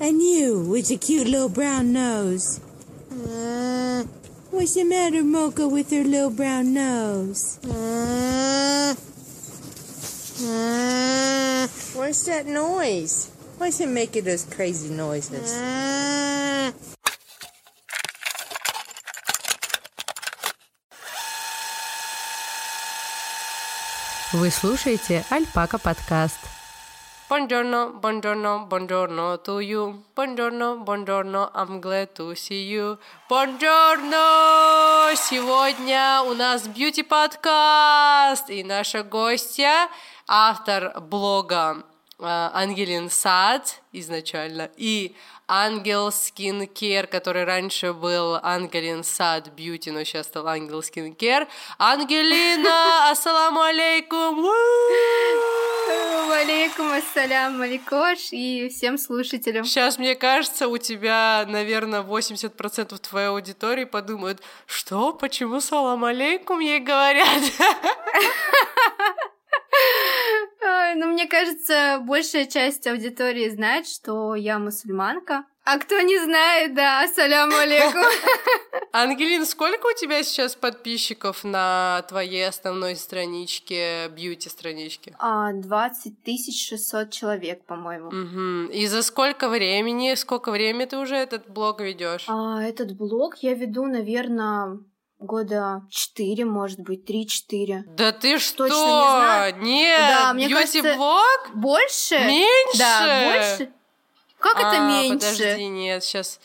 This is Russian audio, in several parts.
And you with your cute little brown nose. Uh, what's the matter, Mocha, with her little brown nose? Uh, uh, what's that noise? Why's it making those crazy noises? Uh, Вы слушаете Альпака подкаст. Buongiorno, buongiorno, buongiorno to you. Buongiorno, buongiorno, I'm glad to see you. Buongiorno! Сегодня у нас бьюти-подкаст, и наша гостья, автор блога э, Ангелин Сад изначально, и Ангел Скин Кер, который раньше был Ангелин Сад Бьюти, но сейчас стал Ангел Скин Кер. Ангелина, ассаламу алейкум! Алейкум ассалям, Маликош и всем слушателям. Сейчас, мне кажется, у тебя, наверное, 80% твоей аудитории подумают, что, почему салам алейкум ей говорят? Ой, ну, мне кажется, большая часть аудитории знает, что я мусульманка. А кто не знает, да, ассаляму алейкум. Ангелин, сколько у тебя сейчас подписчиков на твоей основной страничке, бьюти-страничке? А, 20 тысяч 600 человек, по-моему. Угу. И за сколько времени, сколько времени ты уже этот блог ведешь? А, этот блог я веду, наверное, года четыре, может быть, три-четыре. Да ты что? Точно не знаю. Нет, Да, мне бьюти-блог? Больше? Меньше? Да, больше. Как это А, меньше? Подожди, нет, сейчас.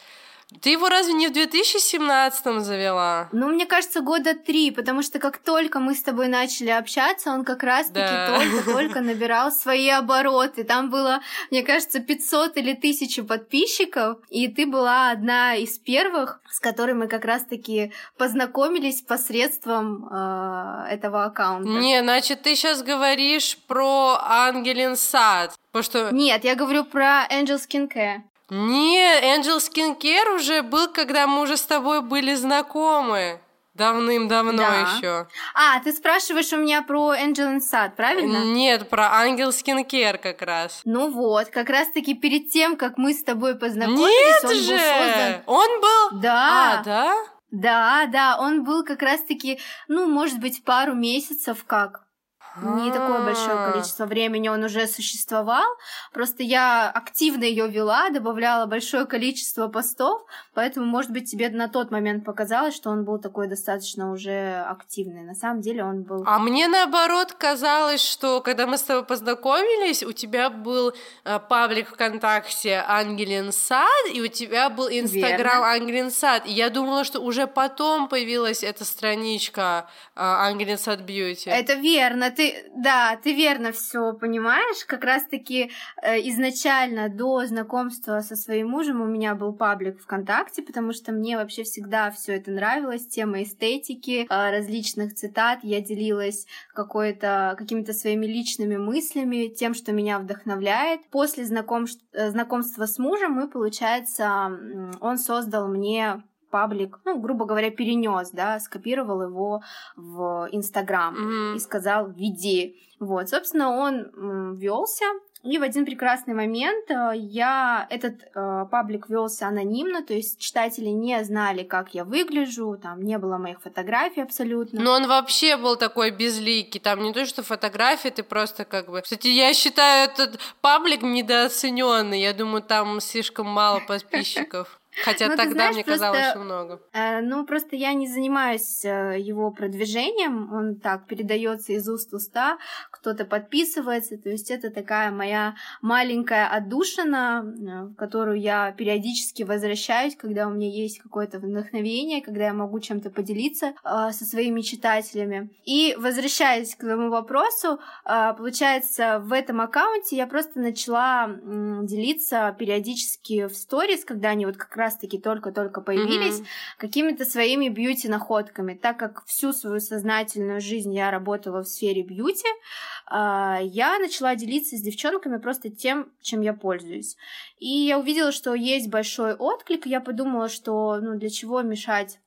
Ты его разве не в 2017 завела? Ну, мне кажется, года три, потому что как только мы с тобой начали общаться, он как раз-таки Да. только-только набирал свои обороты. Там было, мне кажется, 500 или 1000 подписчиков, и ты была одна из первых, с которой мы как раз-таки познакомились посредством э, этого аккаунта. Не, значит, ты сейчас говоришь про Ангелин Сад. Потому что... Нет, я говорю про Angel Skincare. Не, Angel Skincare уже был, когда мы уже с тобой были знакомы. Давным-давно Да. еще. А, ты спрашиваешь у меня про Angel Sad, правильно? Нет, про Ангел Skincare как раз. Ну вот, как раз-таки перед тем, как мы с тобой познакомились, Нет он был же! создан Он был... Да. А, да? Да, да, он был как раз-таки, ну, может быть, пару месяцев как. Не такое большое А. количество времени он уже существовал. Просто я активно ее вела, добавляла большое количество постов, поэтому, может быть, тебе на тот момент показалось, что он был такой достаточно уже активный. На самом деле он был... А мне наоборот казалось, что когда мы с тобой познакомились, у тебя был э, паблик ВКонтакте Ангелин Сад, и у тебя был Инстаграм Ангелин Сад. И я думала, что уже потом появилась эта страничка э, Ангелин Сад Бьюти. Это верно, ты, да, ты верно все понимаешь. Как раз-таки э, изначально до знакомства со своим мужем у меня был паблик ВКонтакте, потому что мне вообще всегда все это нравилось, тема эстетики, э, различных цитат. Я делилась какой-то какими-то своими личными мыслями, тем, что меня вдохновляет. После знакомств- э, знакомства с мужем мы, получается, он создал мне паблик, ну, грубо говоря, перенес, да, скопировал его в Инстаграм Мгм. и сказал «веди». Вот, собственно, он велся, и в один прекрасный момент э, я этот э, паблик велся анонимно, то есть читатели не знали, как я выгляжу, там не было моих фотографий абсолютно. Но он вообще был такой безликий. Там не то, что фотографии, ты просто как бы... Кстати, я считаю этот паблик недооцененный. Я думаю, там слишком мало подписчиков. Хотя Ну, тогда знаешь, мне казалось, просто- что много. Э, Ну, просто я не занимаюсь э, его продвижением, он так передается из уст в уста, кто-то подписывается, то есть это такая моя маленькая отдушина, э, в которую я периодически возвращаюсь, когда у меня есть какое-то вдохновение, когда я могу чем-то поделиться э, со своими читателями. И возвращаясь к твоему вопросу, э, получается, в этом аккаунте я просто начала м, делиться периодически в сторис, когда они вот как раз-таки только-только появились, Мгм. какими-то своими бьюти-находками. Так как всю свою сознательную жизнь я работала в сфере бьюти, а, я начала делиться с девчонками просто тем, чем я пользуюсь. И я увидела, что есть большой отклик, и я подумала, что ну для чего мешать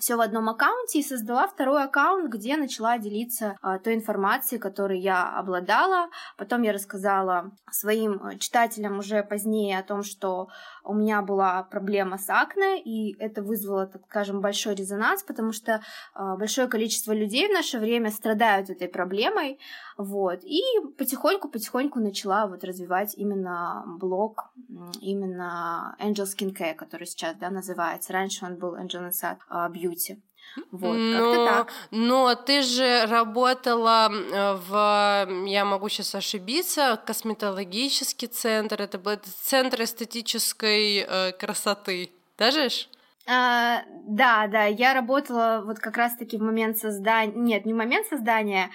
все в одном аккаунте и создала второй аккаунт, где начала делиться а, той информацией, которой я обладала. Потом я рассказала своим э, читателям уже позднее о том, что у меня была проблема с акне, и это вызвало, так скажем, большой резонанс, потому что а, большое количество людей в наше время страдают этой проблемой, вот, и потихоньку-потихоньку начала вот развивать именно блог, именно Angel Skin Care, который сейчас, да, называется. Раньше он был Angel Inside Beauty. Вот, но, так. Но ты же работала в, я могу сейчас ошибиться, косметологический центр, это был центр эстетической э, красоты, даже? А, да, да, я работала вот как раз-таки в момент создания, нет, не в момент создания,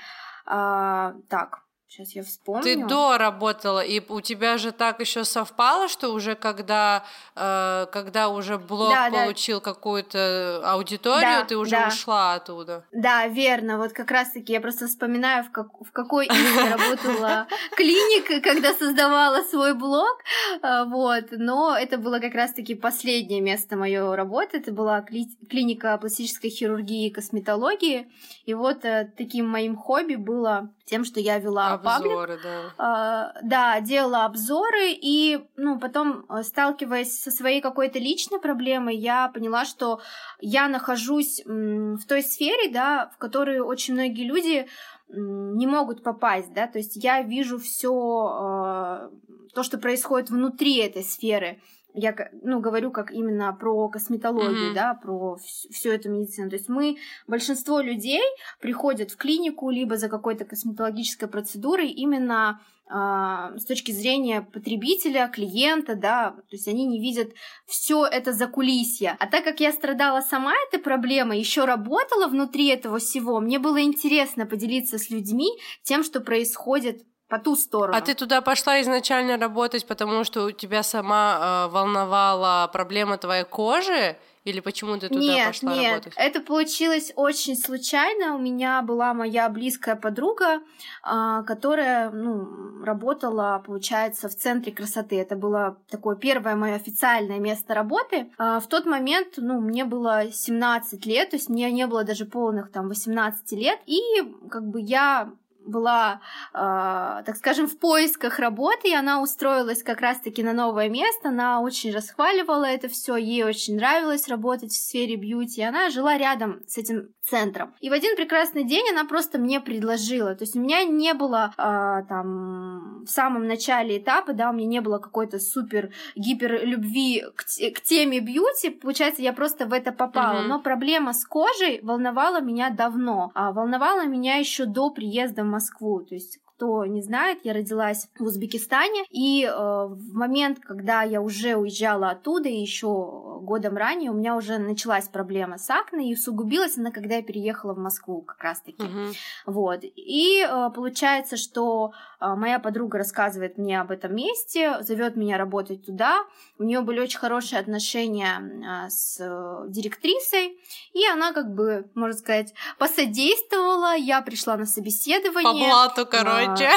а, так, Сейчас я вспомню. Ты до работала, и у тебя же так еще совпало, что уже когда, э, когда уже блог да, получил да. какую-то аудиторию, да, ты уже да. ушла оттуда. Да, верно. Вот как раз-таки я просто вспоминаю, в, как, в какой именно работала клиника, когда создавала свой блог. Э, вот. Но это было как раз-таки последнее место моей работы. Это была клиника пластической хирургии и косметологии. И вот э, таким моим хобби было тем, что я вела обзоры, паблик. да. А, да, делала обзоры, и ну, потом, э, сталкиваясь со своей какой-то личной проблемой, я поняла, что я нахожусь в той сфере, да, в которой очень многие люди не могут попасть, да, то есть я вижу все э, то, что происходит внутри этой сферы я ну, говорю как именно про косметологию, mm-hmm. да, про всю эту медицину. То есть мы, большинство людей приходят в клинику либо за какой-то косметологической процедурой именно э, с точки зрения потребителя, клиента, да, то есть они не видят все это за кулисья. А так как я страдала сама этой проблемой, еще работала внутри этого всего, мне было интересно поделиться с людьми тем, что происходит по ту сторону. А ты туда пошла изначально работать, потому что у тебя сама э, волновала проблема твоей кожи? Или почему ты туда нет, пошла нет, работать? Это получилось очень случайно. У меня была моя близкая подруга, а, которая ну, работала, получается, в центре красоты. Это было такое первое мое официальное место работы. А, в тот момент, ну, мне было 17 лет, то есть мне не было даже полных там 18 лет. И как бы я была, э, так скажем, в поисках работы, и она устроилась как раз-таки на новое место, она очень расхваливала это все, ей очень нравилось работать в сфере бьюти, и она жила рядом с этим центром. И в один прекрасный день она просто мне предложила, то есть у меня не было э, там в самом начале этапа, да, у меня не было какой-то супер гипер любви к, к теме бьюти, получается, я просто в это попала, mm-hmm. но проблема с кожей волновала меня давно, а волновала меня еще до приезда в Москву. То есть кто не знает, я родилась в Узбекистане, и э, в момент, когда я уже уезжала оттуда, еще годом ранее, у меня уже началась проблема с акне, и усугубилась она, когда я переехала в Москву как раз-таки. Uh-huh. Вот. И э, получается, что э, моя подруга рассказывает мне об этом месте, зовет меня работать туда. У нее были очень хорошие отношения э, с э, директрисой, и она, как бы, можно сказать, посодействовала. Я пришла на собеседование. По блату, короче короче.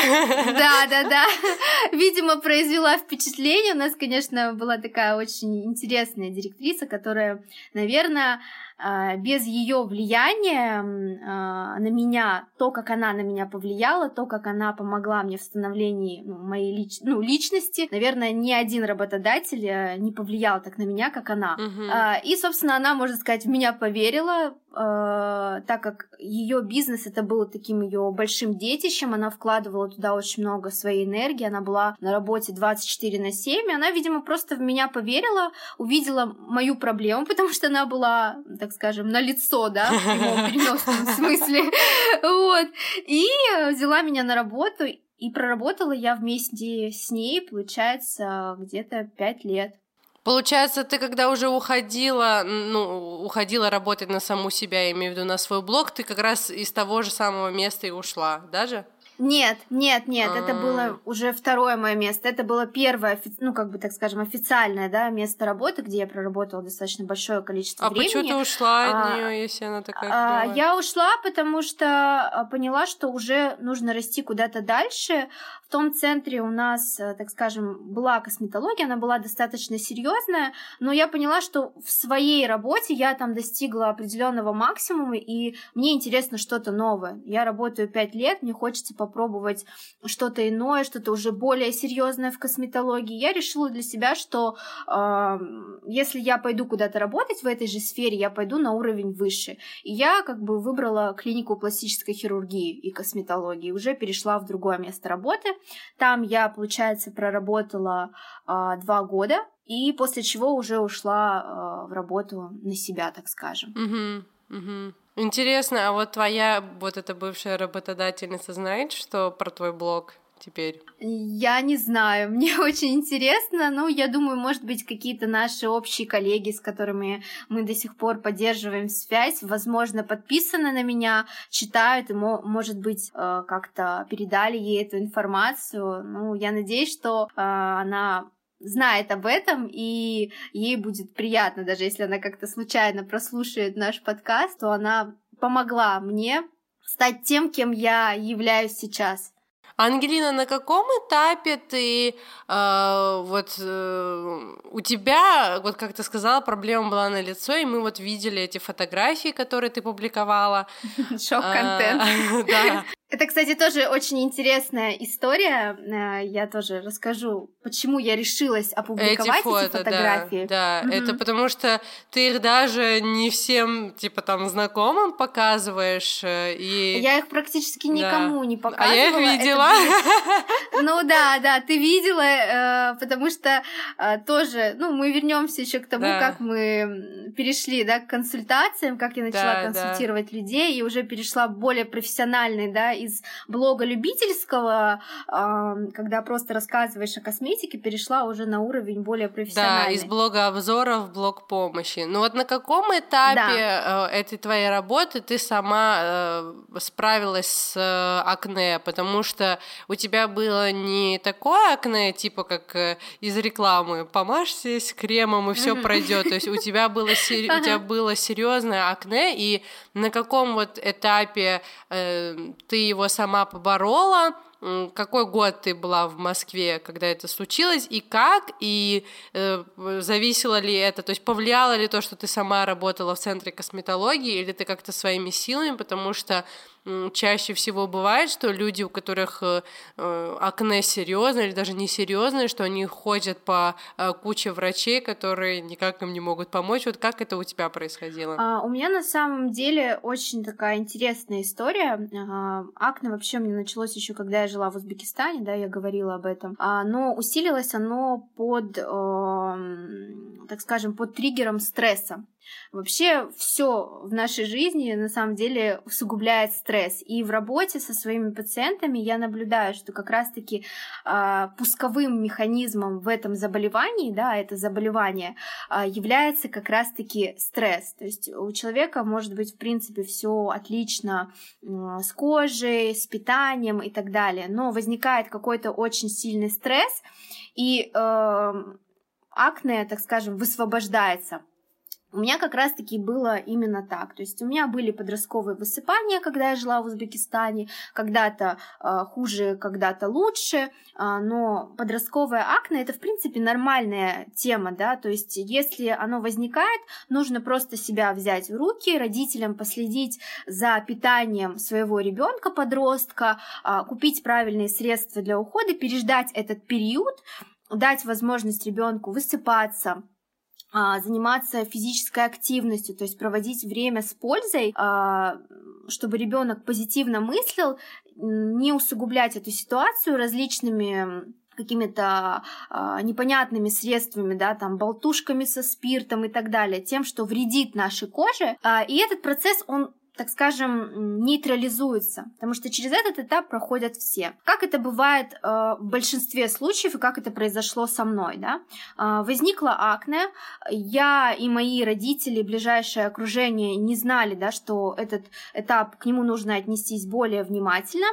Да, да, да. Видимо, произвела впечатление. У нас, конечно, была такая очень интересная директриса, которая, наверное, а, без ее влияния а, на меня, то, как она на меня повлияла, то, как она помогла мне в становлении ну, моей лич... ну, личности, наверное, ни один работодатель э, не повлиял так на меня, как она. Угу. И, собственно, она, можно сказать, в меня поверила, так как ее бизнес это было таким ее большим детищем, она вкладывала туда очень много своей энергии, она была на работе 24 на 7, и она, видимо, просто в меня поверила, увидела мою проблему, потому что она была, так скажем, на лицо, да, в прямом переносном смысле. Вот. И взяла меня на работу, и проработала я вместе с ней, получается, где-то пять лет. Получается, ты когда уже уходила, ну, уходила работать на саму себя, я имею в виду на свой блог, ты как раз из того же самого места и ушла, даже? Нет, нет, нет, это А. было уже второе мое место. Это было первое, ну, как бы, так скажем, официальное, да, место работы, где я проработала достаточно большое количество А времени. почему ты ушла А, от нее, если она такая А? Я ушла, потому что а, поняла, что уже нужно расти куда-то дальше. В том центре у нас, э, так скажем, была косметология, она была достаточно серьезная, но я поняла, что в своей работе я там достигла определенного максимума, и мне интересно что-то новое. Я работаю пять лет, мне хочется попробовать что-то иное, что-то уже более серьезное в косметологии. Я решила для себя, что э, если я пойду куда-то работать в этой же сфере, я пойду на уровень выше. И я как бы выбрала клинику пластической хирургии и косметологии, уже перешла в другое место работы. Там я, получается, проработала а, два года, и после чего уже ушла а, в работу на себя, так скажем. Мгм, мгм. Интересно, а вот твоя вот эта бывшая работодательница знает, что про твой блог теперь? Я не знаю, мне очень интересно, но я думаю, может быть, какие-то наши общие коллеги, с которыми мы до сих пор поддерживаем связь, возможно, подписаны на меня, читают и, мо- может быть, э, как-то передали ей эту информацию. Ну, я надеюсь, что э, она знает об этом, и ей будет приятно, даже если она как-то случайно прослушает наш подкаст, то она помогла мне стать тем, кем я являюсь сейчас. Ангелина, на каком этапе ты э, вот э, у тебя, вот как ты сказала, проблема была на лицо, и мы вот видели эти фотографии, которые ты публиковала. Шок-контент. А, Да. Это, кстати, тоже очень интересная история. Э, Я тоже расскажу, почему я решилась опубликовать Эти фото, да, фотографии. да, Мгм. это потому что ты их даже не всем, типа, там, знакомым показываешь, э, и... Я их практически никому не А показывала. я их видела. Было- Ну да, да, ты видела, э, потому что э, тоже, ну, мы вернемся еще к тому, Да. как мы перешли, да, к консультациям, как я начала Да, да. консультировать людей и уже перешла более профессиональный, да, из блога любительского, а, когда просто рассказываешь о косметике, перешла уже на уровень более Да, профессиональный. из блога обзоров в блог помощи. Ну вот на каком этапе э, этой твоей работы ты сама справилась с акне? Потому что у тебя было не такое акне, типа как э, из рекламы, помажьтесь кремом и все Мгм. пройдет. То есть у тебя было сери- у тебя было серьезное акне, и на каком вот этапе э, ты его сама поборола? Какой год ты была в Москве, когда это случилось, и как, и э, зависело ли это, то есть повлияло ли то, что ты сама работала в центре косметологии, или ты как-то своими силами, потому что чаще всего бывает, что люди, у которых э, э, акне серьезное или даже не серьезное, что они ходят по э, куче врачей, которые никак им не могут помочь. Вот как это у тебя происходило? А, у меня на самом деле очень такая интересная история. А, акне вообще меня началось еще когда я жила в Узбекистане, да, я говорила об этом. А, но усилилось оно под, эм, так скажем, под триггером стресса. Вообще все в нашей жизни на самом деле усугубляет стресс. И в работе со своими пациентами я наблюдаю, что как раз-таки а, пусковым механизмом в этом заболевании, да, это заболевание, а, является как раз-таки стресс. То есть у человека может быть, в принципе, все отлично м, с кожей, с питанием и так далее, но возникает какой-то очень сильный стресс, и эм, акне, так скажем, высвобождается. У меня как раз-таки было именно так. То есть у меня были подростковые высыпания, когда я жила в Узбекистане, когда-то э, хуже, когда-то лучше, э, но подростковое акне это в принципе нормальная тема, да, то есть если оно возникает, нужно просто себя взять в руки, родителям последить за питанием своего ребенка подростка, э, купить правильные средства для ухода, переждать этот период, дать возможность ребенку высыпаться, заниматься физической активностью, то есть проводить время с пользой, а, чтобы ребенок позитивно мыслил, не усугублять эту ситуацию различными какими-то а, непонятными средствами, да, там, болтушками со спиртом и так далее, тем, что вредит нашей коже. А, и этот процесс, он так скажем, нейтрализуется, потому что через этот этап проходят все. Как это бывает э, в большинстве случаев и как это произошло со мной, да? Э, возникла акне, я и мои родители, ближайшее окружение не знали, да, что этот этап, к нему нужно отнестись более внимательно.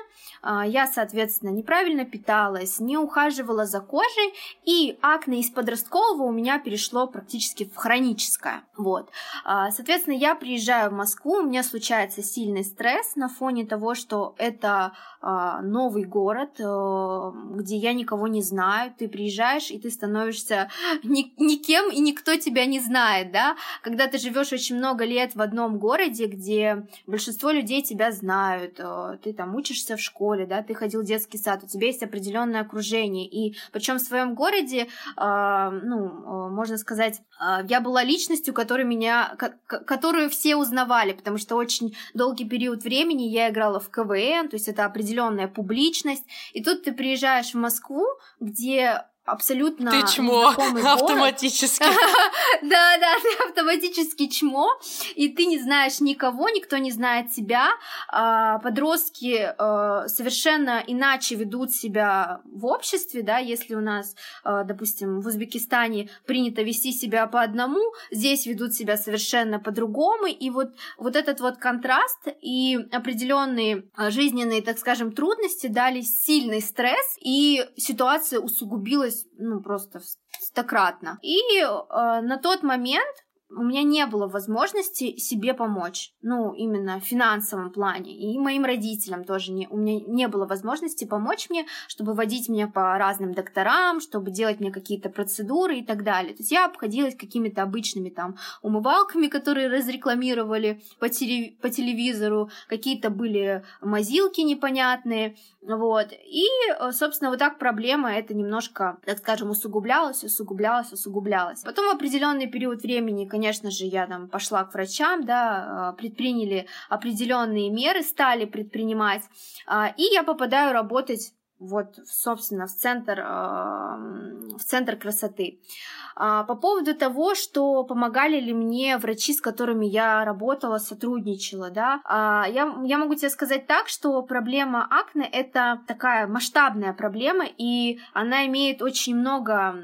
Э, я, соответственно, неправильно питалась, не ухаживала за кожей, и акне из подросткового у меня перешло практически в хроническое. Вот. Э, соответственно, я приезжаю в Москву, у меня случается случается сильный стресс на фоне того, что это новый город, э, где я никого не знаю, ты приезжаешь и ты становишься ни, никем и никто тебя не знает, да, когда ты живешь очень много лет в одном городе, где большинство людей тебя знают, э, ты там учишься в школе, да, ты ходил в детский сад, у тебя есть определенное окружение, и причем в своем городе, э, ну, э, можно сказать, э, я была личностью, которая меня, которую все узнавали, потому что очень долгий период времени я играла в КВН, то есть это определенная публичность. И тут ты приезжаешь в Москву, где абсолютно Ты чмо автоматически. Да, да, ты автоматически чмо, и ты не знаешь никого, никто не знает тебя. А, подростки а, совершенно иначе ведут себя в обществе, да, если у нас, а, допустим, в Узбекистане принято вести себя по одному, здесь ведут себя совершенно по-другому, и вот, вот этот вот контраст и определенные жизненные, так скажем, трудности дали сильный стресс, и ситуация усугубилась увеличилось, ну, просто стократно. И э, на тот момент у меня не было возможности себе помочь, ну, именно в финансовом плане, и моим родителям тоже не, у меня не было возможности помочь мне, чтобы водить меня по разным докторам, чтобы делать мне какие-то процедуры и так далее. То есть я обходилась какими-то обычными там умывалками, которые разрекламировали по, телев- по телевизору, какие-то были мазилки непонятные, вот. И, э, собственно, вот так проблема это немножко, так скажем, усугублялась, усугублялась, усугублялась. Потом в определенный период времени, конечно, конечно же, я там пошла к врачам, да, а, предприняли определенные меры, стали предпринимать, а, и я попадаю работать вот, собственно, в центр, в центр красоты. А, по поводу того, что помогали ли мне врачи, с которыми я работала, сотрудничала, да, а, я, я могу тебе сказать так, что проблема акне — это такая масштабная проблема, и она имеет очень много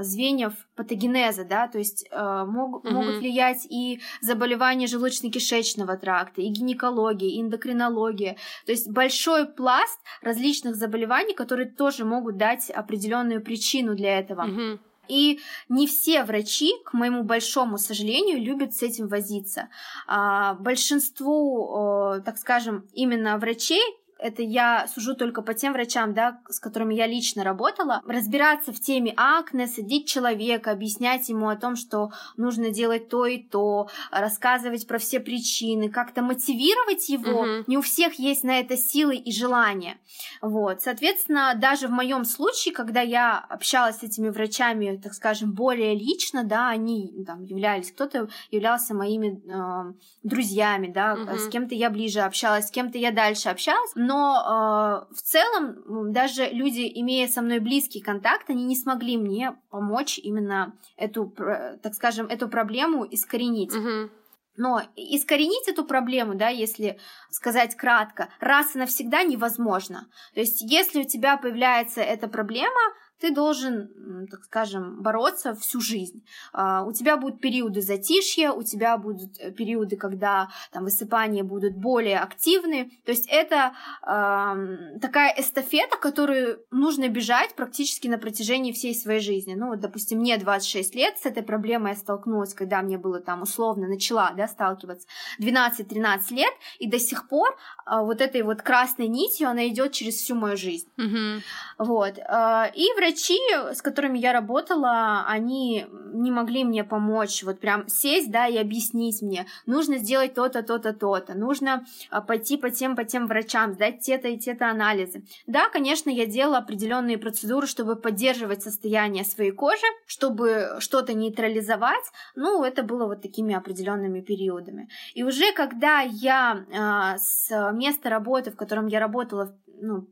звеньев патогенеза, да, то есть э, мог, mm-hmm. могут влиять и заболевания желудочно-кишечного тракта, и гинекология, и эндокринология, то есть большой пласт различных заболеваний, которые тоже могут дать определенную причину для этого. Mm-hmm. И не все врачи, к моему большому сожалению, любят с этим возиться. А, большинству, так скажем, именно врачей это я сужу только по тем врачам, да, с которыми я лично работала, разбираться в теме акне, садить человека, объяснять ему о том, что нужно делать то и то, рассказывать про все причины, как-то мотивировать его. Угу. Не у всех есть на это силы и желание. Вот, соответственно, даже в моем случае, когда я общалась с этими врачами, так скажем, более лично, да, они там являлись, кто-то являлся моими э, друзьями, да, угу. с кем-то я ближе общалась, с кем-то я дальше общалась, но э, в целом даже люди, имея со мной близкий контакт, они не смогли мне помочь именно эту, так скажем, эту проблему искоренить. Угу. Но искоренить эту проблему, да, если сказать кратко, раз и навсегда невозможно. То есть, если у тебя появляется эта проблема, ты должен, так скажем, бороться всю жизнь. А, у тебя будут периоды затишья, у тебя будут э, периоды, когда там высыпания будут более активны. То есть это э, такая эстафета, которую нужно бежать практически на протяжении всей своей жизни. Ну, вот, допустим, мне 26 лет, с этой проблемой я столкнулась, когда мне было там условно, начала да, сталкиваться 12-13 лет, и до сих пор э, вот этой вот красной нитью она идет через всю мою жизнь. Mm-hmm. Вот. Э, и в врачи, с которыми я работала, они не могли мне помочь, вот прям сесть, да, и объяснить мне, нужно сделать то-то, то-то, то-то, нужно а, пойти по тем, по тем врачам, сдать те-то и те-то анализы. Да, конечно, я делала определенные процедуры, чтобы поддерживать состояние своей кожи, чтобы что-то нейтрализовать, ну, это было вот такими определенными периодами. И уже когда я э, с места работы, в котором я работала ну,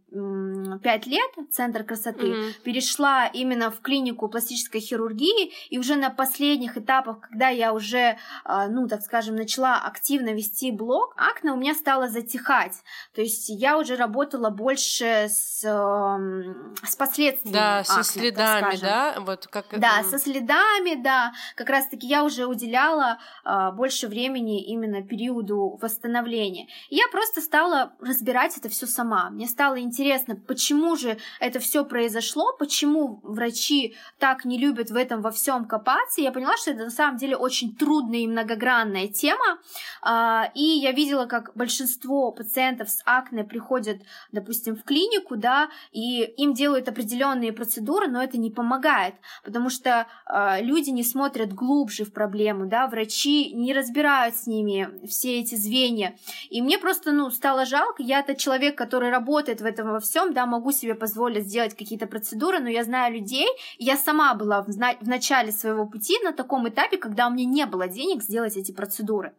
пять лет, центр красоты, Мгм. перешла именно в клинику пластической хирургии, и уже на последних этапах, когда я уже, а, ну, так скажем, начала активно вести блог, акне у меня стало затихать. То есть я уже работала больше с, с последствиями Да, со акне, так следами, да? Вот как Да, это- со следами, да. Как раз-таки я уже уделяла а, больше времени именно периоду восстановления. И я просто стала разбирать это все сама. Мне стало интересно, почему же это все произошло, почему врачи так не любят в этом во всем копаться. Я поняла, что это на самом деле очень трудная и многогранная тема. А, И я видела, как большинство пациентов с акне приходят, допустим, в клинику, да, и им делают определенные процедуры, но это не помогает, потому что э, люди не смотрят глубже в проблему, да, врачи не разбирают с ними все эти звенья. И мне просто, ну, стало жалко, я-то человек, который работает в этом во всем, да, могу себе позволить сделать какие-то процедуры, но я знаю людей, и я сама была в, в начале своего пути на таком этапе, когда у меня не было денег сделать эти процедуры.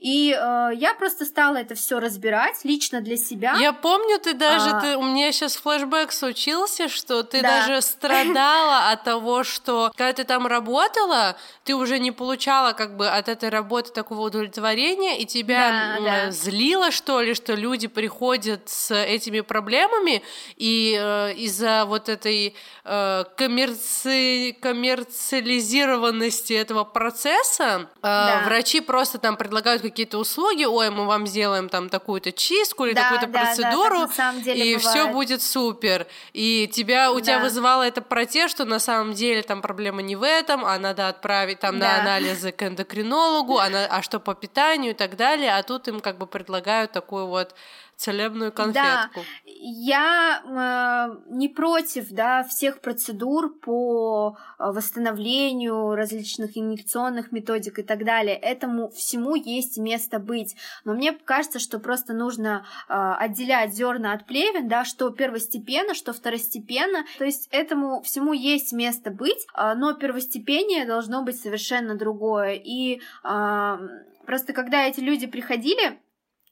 И э, я просто стала это все разбирать лично для себя. Я помню, ты даже, А. ты, у меня сейчас флешбэк случился, что ты Да. даже страдала от того, что когда ты там работала, ты уже не получала как бы от этой работы такого удовлетворения, и тебя Да, да. злило, что ли, что люди приходят с этими проблемами, и э, из-за вот этой э, коммерци... коммерциализированности этого процесса э, Да. врачи просто там предлагают какие-то услуги, ой, мы вам сделаем там такую-то чистку или Да, такую-то да, да, процедуру, на деле и все будет супер. И тебя, у тебя Да. вызывало это протест, что на самом деле там проблема не в этом, а надо отправить там на Да. анализы к эндокринологу, а, на- а что по питанию и так далее, а тут им как бы предлагают такую вот целебную конфетку. Я э, не против, да, всех процедур по э, восстановлению различных инъекционных методик и так далее. Этому всему есть место быть. Но мне кажется, что просто нужно э, отделять зерна от плевен, да, что первостепенно, что второстепенно. То есть этому всему есть место быть, э, но первостепение должно быть совершенно другое. И э, просто когда эти люди приходили,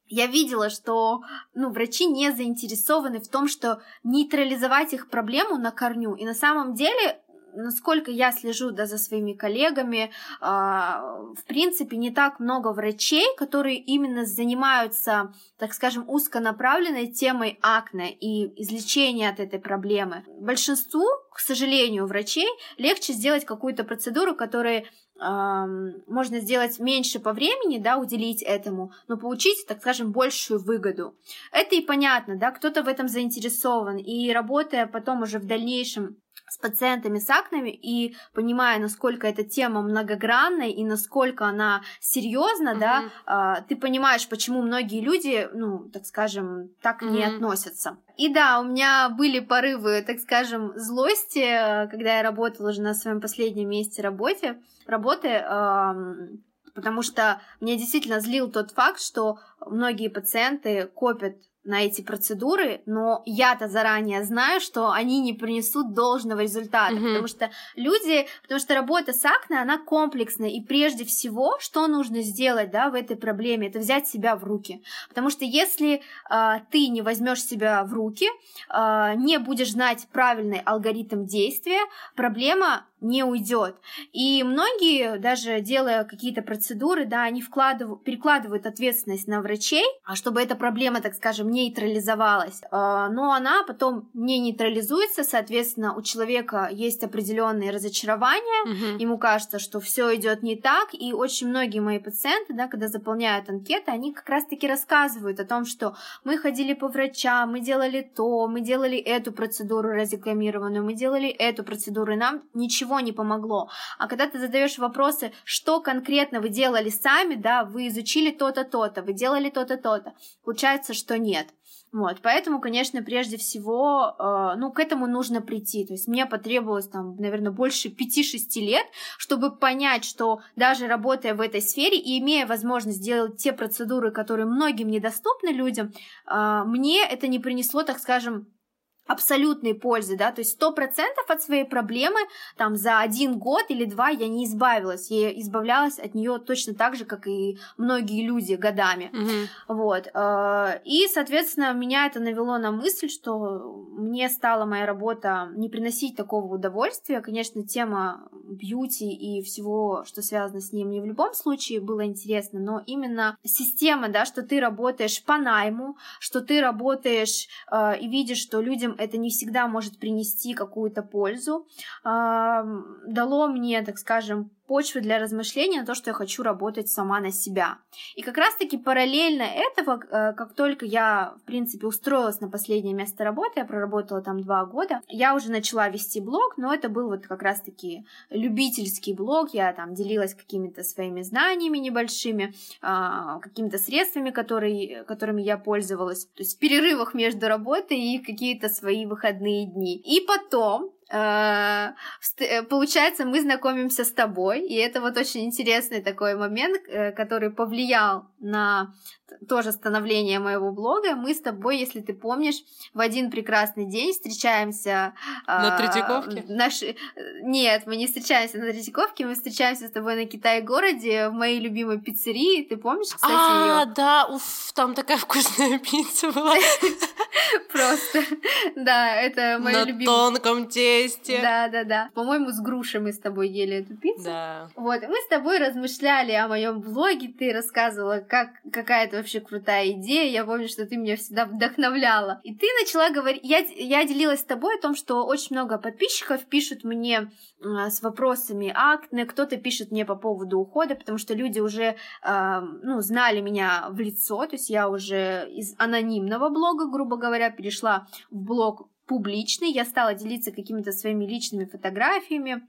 я видела, что ну, врачи не заинтересованы в том, что нейтрализовать их проблему на корню. И на самом деле, насколько я слежу да, за своими коллегами, а, в принципе, не так много врачей, которые именно занимаются, так скажем, узконаправленной темой акне и излечения от этой проблемы. Большинству, к сожалению, врачей легче сделать какую-то процедуру, которая можно сделать меньше по времени, да, уделить этому, но получить, так скажем, большую выгоду. Это и понятно, да, кто-то в этом заинтересован, и работая потом уже в дальнейшем с пациентами с акнами и понимая, насколько эта тема многогранная и насколько она серьезна, да, Мгм. а, ты понимаешь, почему многие люди, ну, так скажем, так не Мгм. относятся. И да, у меня были порывы, так скажем, злости, э, когда я работала уже на своем последнем месте работе, работы, эм, потому что меня действительно злил тот факт, что многие пациенты копят на эти процедуры, но я-то заранее знаю, что они не принесут должного результата, Мгм. потому что люди, потому что работа с акне, она комплексная, и прежде всего, что нужно сделать, да, в этой проблеме, это взять себя в руки, потому что если а, ты не возьмешь себя в руки, а, не будешь знать правильный алгоритм действия, проблема не уйдет. И многие, даже делая какие-то процедуры, да, они вкладывают, перекладывают ответственность на врачей, а чтобы эта проблема, так скажем, нейтрализовалась. А, Но она потом не нейтрализуется, соответственно, у человека есть определенные разочарования, Мгм. ему кажется, что все идет не так, и очень многие мои пациенты, да, когда заполняют анкеты, они как раз-таки рассказывают о том, что мы ходили по врачам, мы делали то, мы делали эту процедуру разрекламированную, мы делали эту процедуру, и нам ничего не помогло. А когда ты задаешь вопросы, что конкретно вы делали сами, да, вы изучили то-то, то-то, вы делали то-то, то-то, получается, что нет. Вот, поэтому, конечно, прежде всего, э, ну, к этому нужно прийти. То есть мне потребовалось там, наверное, больше 5-6 лет, чтобы понять, что даже работая в этой сфере и имея возможность делать те процедуры, которые многим недоступны людям, э, мне это не принесло, так скажем, абсолютной пользы, да, то есть сто процентов от своей проблемы там за один год или два я не избавилась, я избавлялась от нее точно так же, как и многие люди годами, Мгм. вот, э, и, соответственно, меня это навело на мысль, что мне стала моя работа не приносить такого удовольствия, конечно, тема бьюти и всего, что связано с ним, мне в любом случае было интересно, но именно система, да, что ты работаешь по найму, что ты работаешь э, и видишь, что людям это не всегда может принести какую-то пользу, дало мне, так скажем, почвы для размышления на то, что я хочу работать сама на себя. И как раз-таки параллельно этого, э, как только я, в принципе, устроилась на последнее место работы, я проработала там два года, я уже начала вести блог, но это был вот как раз-таки любительский блог, я там делилась какими-то своими знаниями небольшими, а, какими-то средствами, которые, которыми я пользовалась, то есть в перерывах между работой и какие-то свои выходные дни. И потом получается, мы знакомимся с тобой, и это вот очень интересный такой момент, э, который повлиял на тоже становление моего блога. Мы с тобой, если ты помнишь, в один прекрасный день встречаемся... На а, Третьяковке? Наши... Нет, мы не встречаемся на Третьяковке, мы встречаемся с тобой на Китай-городе в моей любимой пиццерии. Ты помнишь, кстати, А, ее? да, уф, там такая вкусная пицца была Просто. Да, это моя на любимая. тонком тесте. Да, да, да. По-моему, с грушей мы с тобой ели эту пиццу. Да. Вот, мы с тобой размышляли о моем блоге, ты рассказывала, как какая это вообще крутая идея, я помню, что ты меня всегда вдохновляла. И ты начала говорить, я, я делилась с тобой о том, что очень много подписчиков пишут мне с вопросами акне, кто-то пишет мне по поводу ухода, потому что люди уже, э, ну, знали меня в лицо, то есть я уже из анонимного блога, грубо говоря, перешла в блог публичный, я стала делиться какими-то своими личными фотографиями,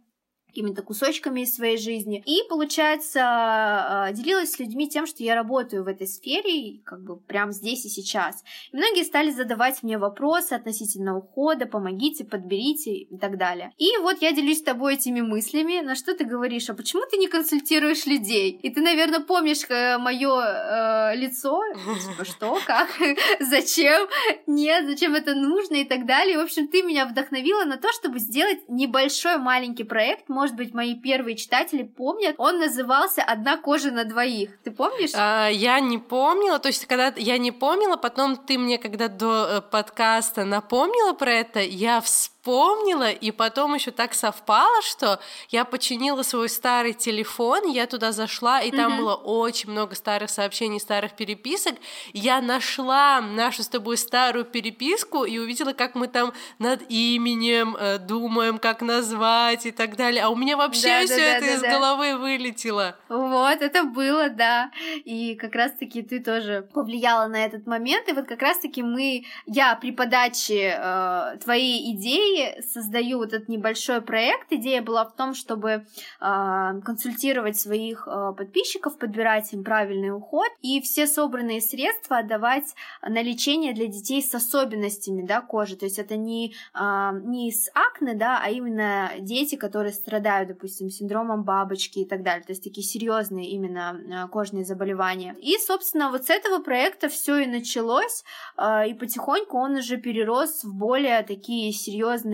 какими-то кусочками из своей жизни. И, получается, а, делилась с людьми тем, что я работаю в этой сфере, как бы прямо здесь и сейчас. И многие стали задавать мне вопросы относительно ухода, помогите, подберите и так далее. И вот я делюсь с тобой этими мыслями, на что ты говоришь, а почему ты не консультируешь людей? И ты, наверное, помнишь мое лицо, типа, что, как, зачем, нет, зачем это нужно и так далее. В общем, ты меня вдохновила на то, чтобы сделать небольшой маленький проект, может быть, мои первые читатели помнят, он назывался «Одна кожа на двоих». Ты помнишь? А, я не помнила, то есть когда я не помнила, потом ты мне когда до э, подкаста напомнила про это, я вспомнила, и потом еще так совпало, что я починила свой старый телефон, я туда зашла, и там Мгм. было очень много старых сообщений, старых переписок. Я нашла нашу с тобой старую переписку и увидела, как мы там над именем э, думаем, как назвать и так далее. А у меня вообще да, все да, это да, из да. головы вылетело. Вот, это было, да. И как раз-таки ты тоже повлияла на этот момент. И вот как раз-таки мы, я при подаче э, твоей идеи создаю вот этот небольшой проект. Идея была в том, чтобы э, консультировать своих э, подписчиков, подбирать им правильный уход и все собранные средства отдавать на лечение для детей с особенностями да, кожи. То есть это не, а, не с акне, да, а именно дети, которые страдают, допустим, синдромом бабочки и так далее. То есть такие серьезные именно а, кожные заболевания. И, собственно, вот с этого проекта все и началось, а, и потихоньку он уже перерос в более такие серьезные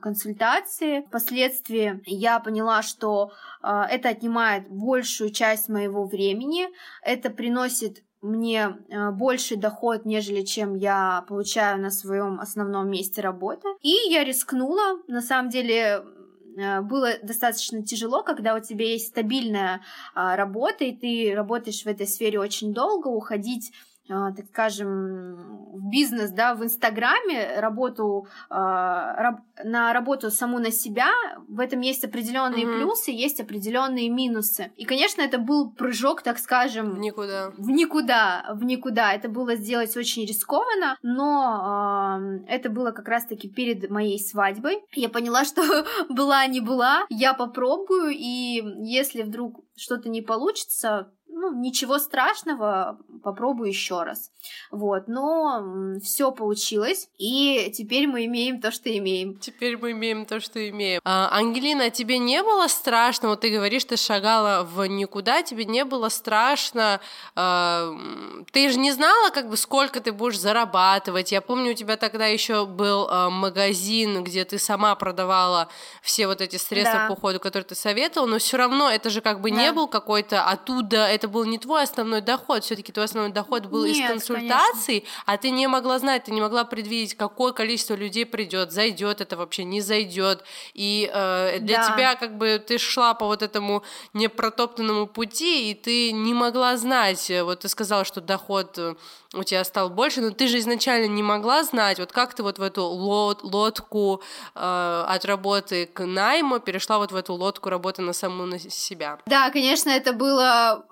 консультации. Впоследствии я поняла, что а, это отнимает большую часть моего времени, это приносит мне э, больший доход, нежели чем я получаю на своем основном месте работы. И я рискнула. На самом деле э, было достаточно тяжело, когда у тебя есть стабильная а, работа, и ты работаешь в этой сфере очень долго, уходить а, так скажем, в бизнес, да, в Инстаграме, работу, а, на работу саму на себя, в этом есть определенные Мгм. плюсы, есть определенные минусы. И, конечно, это был прыжок, так скажем, Никуда. в никуда, в никуда. Это было сделать очень рискованно, но это было как раз-таки перед моей свадьбой. Я поняла, что была не была, я попробую, и если вдруг что-то не получится, ну, ничего страшного, попробую еще раз. Вот, но все получилось, и теперь мы имеем то, что имеем. Теперь мы имеем то, что имеем. А, Ангелина, тебе не было страшно, вот ты говоришь, ты шагала в никуда, тебе не было страшно, э, ты же не знала, как бы, сколько ты будешь зарабатывать. Я помню, у тебя тогда еще был э, магазин, где ты сама продавала все вот эти средства да. по уходу, которые ты советовала, но все равно это же как бы да. не был какой-то оттуда, это был не твой основной доход, все-таки твой основной доход был Нет, из консультаций, конечно. а ты не могла знать, ты не могла предвидеть, какое количество людей придет, зайдет это вообще, не зайдет. И э, для да. тебя как бы ты шла по вот этому непротоптанному пути, и ты не могла знать, вот ты сказала, что доход э, у тебя стал больше, но ты же изначально не могла знать, вот как ты вот в эту лод, лодку э, от работы к найму перешла вот в эту лодку работы на саму на себя. Да, конечно, это было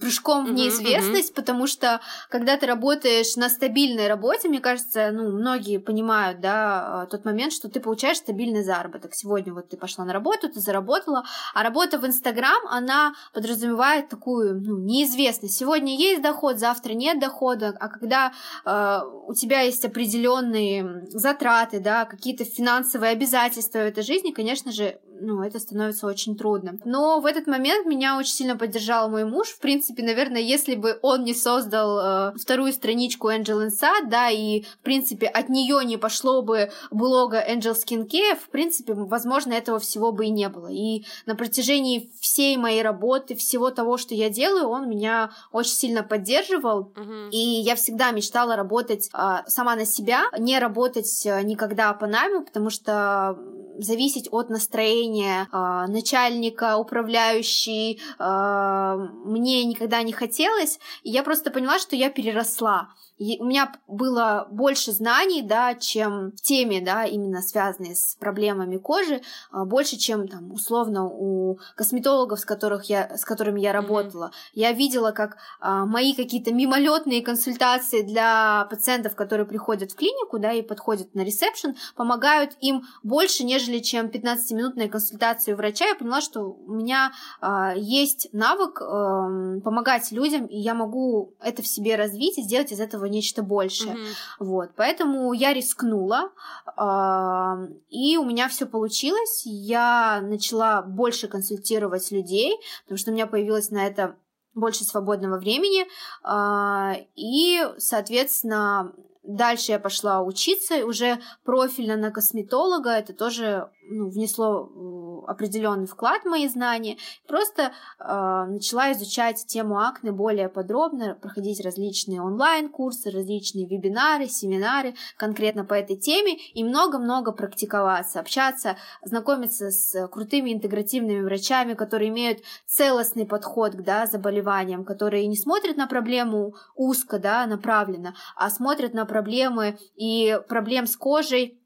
прыжком в неизвестность, uh-huh. потому что когда ты работаешь на стабильной работе, мне кажется, ну, многие понимают, да, а, тот момент, что ты получаешь стабильный заработок. Сегодня вот ты пошла на работу, ты заработала, а работа в Инстаграм, она подразумевает такую, ну, неизвестность. Сегодня есть доход, завтра нет дохода, а когда э, у тебя есть определенные затраты, да, какие-то финансовые обязательства в этой жизни, конечно же, ну, это становится очень трудно. Но в этот момент меня очень сильно поддержал мой муж. В принципе, наверное, если бы он не создал э, вторую страничку Angel Inside, да, и, в принципе, от нее не пошло бы блога Angel Skincare, в принципе, возможно, этого всего бы и не было. И на протяжении всей моей работы, всего того, что я делаю, он меня очень сильно поддерживал. Uh-huh. И я всегда мечтала работать э, сама на себя, не работать э, никогда по найму, потому что зависеть от настроения э, начальника, управляющей, э, мне никогда не хотелось, и я просто поняла, что я переросла у меня было больше знаний, да, чем в теме, да, именно связанные с проблемами кожи, а, больше, чем там условно у косметологов, с которых я, с которыми я работала. Mm-hmm. Я видела, как а, мои какие-то мимолетные консультации для пациентов, которые приходят в клинику, да, и подходят на ресепшн, помогают им больше, нежели чем 15-минутная консультация у врача. Я поняла, что у меня а, есть навык а, помогать людям, и я могу это в себе развить и сделать из этого нечто большее. Mm-hmm. Вот, поэтому я рискнула, э, и у меня все получилось. Я начала больше консультировать людей, потому что у меня появилось на это больше свободного времени, э, и, соответственно, Дальше я пошла учиться уже профильно на косметолога. Это тоже ну, внесло определенный вклад в мои знания. Просто э, начала изучать тему акне более подробно, проходить различные онлайн-курсы, различные вебинары, семинары конкретно по этой теме и много-много практиковаться, общаться, знакомиться с крутыми интегративными врачами, которые имеют целостный подход к да, заболеваниям, которые не смотрят на проблему узко, да, направленно, а смотрят на проблемы и проблем с кожей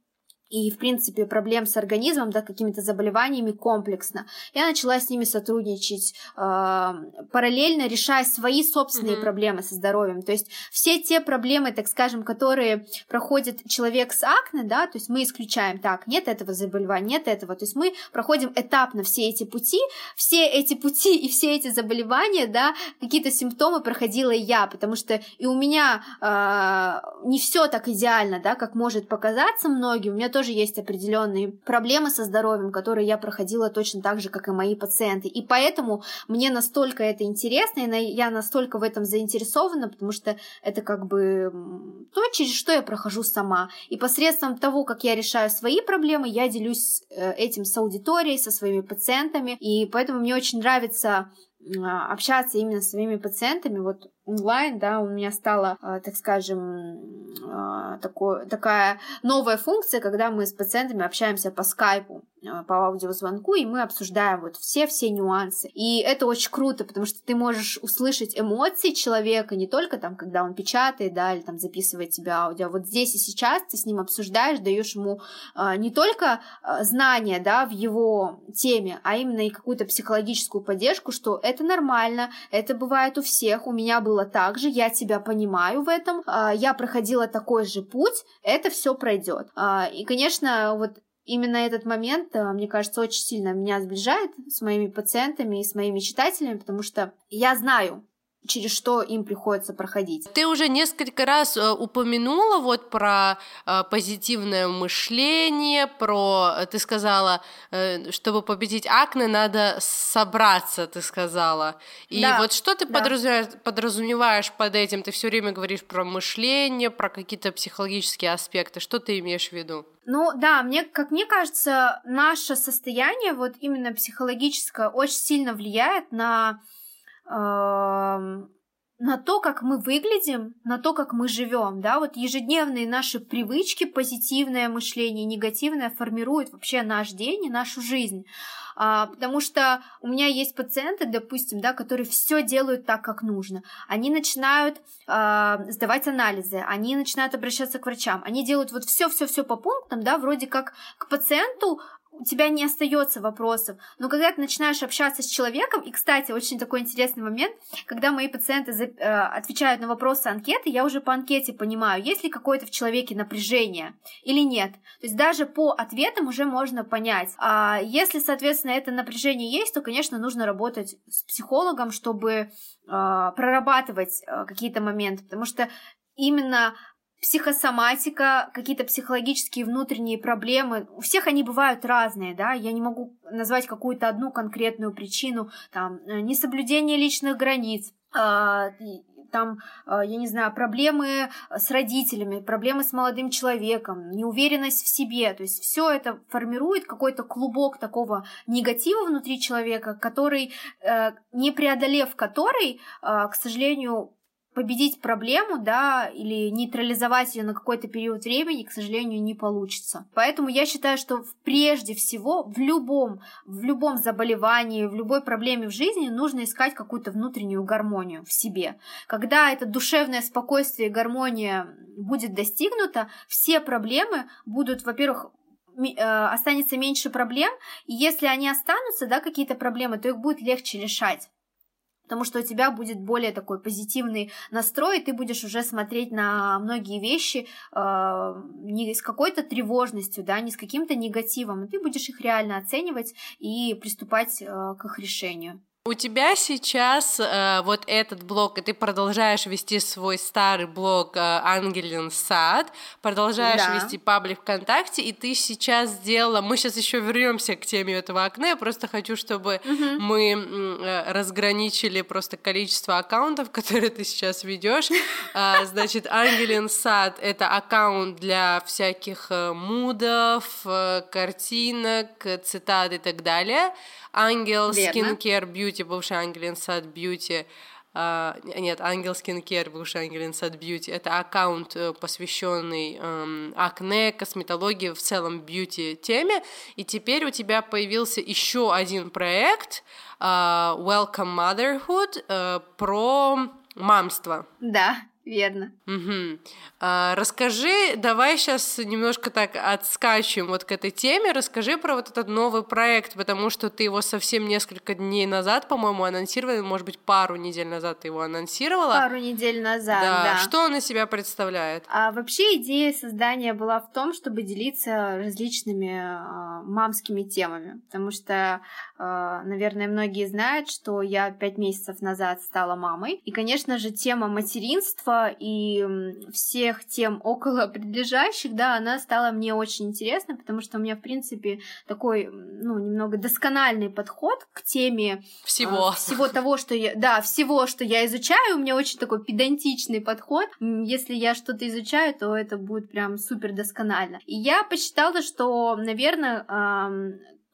и, в принципе, проблем с организмом, да, какими-то заболеваниями комплексно. Я начала с ними сотрудничать, э, параллельно решая свои собственные mm-hmm. проблемы со здоровьем. То есть все те проблемы, так скажем, которые проходит человек с акне, да, то есть мы исключаем, так, нет этого заболевания, нет этого. То есть мы проходим этапно все эти пути, все эти пути и все эти заболевания, да, какие-то симптомы проходила я, потому что и у меня э, не все так идеально, да, как может показаться многим. У меня тоже тоже есть определенные проблемы со здоровьем, которые я проходила точно так же, как и мои пациенты. И поэтому мне настолько это интересно, и я настолько в этом заинтересована, потому что это как бы то, через что я прохожу сама. И посредством того, как я решаю свои проблемы, я делюсь э, этим с аудиторией, со своими пациентами. И поэтому мне очень нравится а, общаться именно с своими пациентами. Вот онлайн, да, у меня стала, э, так скажем, э, такое, такая новая функция, когда мы с пациентами общаемся по скайпу, э, по аудиозвонку, и мы обсуждаем вот все-все нюансы. И это очень круто, потому что ты можешь услышать эмоции человека не только там, когда он печатает, да, или там записывает тебе аудио, а вот здесь и сейчас ты с ним обсуждаешь, даешь ему не только знания, да, в его теме, а именно и какую-то психологическую поддержку, что это нормально, это бывает у всех, у меня было так же, я тебя понимаю в этом, а, я проходила такой же путь, это все пройдет. А, и, конечно, вот именно этот момент, а, мне кажется, очень сильно меня сближает с моими пациентами и с моими читателями, потому что я знаю, через что им приходится проходить. Ты уже несколько раз э, упомянула вот про э, позитивное мышление, про, э, ты сказала, чтобы победить акне, надо собраться, ты сказала. И Да, вот что ты да. подразумеваешь, подразумеваешь под этим? Ты все время говоришь про мышление, про какие-то психологические аспекты. Что ты имеешь в виду? Ну да, мне, как мне кажется, наше состояние, вот именно психологическое, очень сильно влияет на, на то, как мы выглядим, на то, как мы живем, да, вот ежедневные наши привычки, позитивное мышление, негативное формируют вообще наш день и нашу жизнь. А, потому что у меня есть пациенты, допустим, да, которые все делают так, как нужно. Они начинают а, сдавать анализы, они начинают обращаться к врачам, они делают вот все-все-все по пунктам, да, вроде как к пациенту у тебя не остается вопросов. Но когда ты начинаешь общаться с человеком, и, кстати, очень такой интересный момент, когда мои пациенты э, отвечают на вопросы анкеты, я уже по анкете понимаю, есть ли какое-то в человеке напряжение или нет. То есть даже по ответам уже можно понять. А если, соответственно, это напряжение есть, то, конечно, нужно работать с психологом, чтобы а, прорабатывать а, какие-то моменты, потому что именно психосоматика, какие-то психологические внутренние проблемы, у всех они бывают разные, да, я не могу назвать какую-то одну конкретную причину, там, э, несоблюдение личных границ, а, там, а, я не знаю, проблемы с родителями, проблемы с молодым человеком, неуверенность в себе, то есть все это формирует какой-то клубок такого негатива внутри человека, который, э, не преодолев который, к сожалению, победить проблему, да, или нейтрализовать ее на какой-то период времени, к сожалению, не получится. Поэтому я считаю, что прежде всего в любом, в любом заболевании, в любой проблеме в жизни нужно искать какую-то внутреннюю гармонию в себе. Когда это душевное спокойствие и гармония будет достигнута, все проблемы будут, во-первых, э, останется меньше проблем, и если они останутся, да, какие-то проблемы, то их будет легче решать потому что у тебя будет более такой позитивный настрой, и ты будешь уже смотреть на многие вещи э, не с какой-то тревожностью, да, не с каким-то негативом, и ты будешь их реально оценивать и приступать э, к их решению. У тебя сейчас э, вот этот блог, и ты продолжаешь вести свой старый блог э, Ангелин Сад, продолжаешь Да. вести паблик ВКонтакте, и ты сейчас сделала... Мы сейчас еще вернемся к теме этого окна, я просто хочу, чтобы мы м, э, разграничили просто количество аккаунтов, которые ты сейчас ведешь. А, Значит, Ангелин Сад — это аккаунт для всяких э, мудов, э, картинок, э, цитат и так далее. Ангел. Skincare Beauty, бывший Ангелин Сад Beauty, а, нет, Ангел Skincare, бывший Ангелин Сад Beauty, это аккаунт, э, посвященный эм, акне, косметологии, в целом бьюти теме, и теперь у тебя появился еще один проект а, Welcome Motherhood э, про мамство. Да, верно. Мгм. А, расскажи, давай сейчас немножко так отскачем вот к этой теме, расскажи про вот этот новый проект, потому что ты его совсем несколько дней назад, по-моему, анонсировала, может быть, пару недель назад ты его анонсировала. Пару недель назад, да. Что он из себя представляет? А вообще идея создания была в том, чтобы делиться различными а, мамскими темами, потому что, а, наверное, многие знают, что я пять месяцев назад стала мамой, и, конечно же, тема материнства и м, всех тем около предлежащих, да, она стала мне очень интересна, потому что у меня, в принципе, такой, ну, немного доскональный подход к теме Всего. а, всего того, что я, да, всего, что я изучаю, у меня очень такой педантичный подход. Если я что-то изучаю, то это будет прям супер досконально. И я посчитала, что, наверное,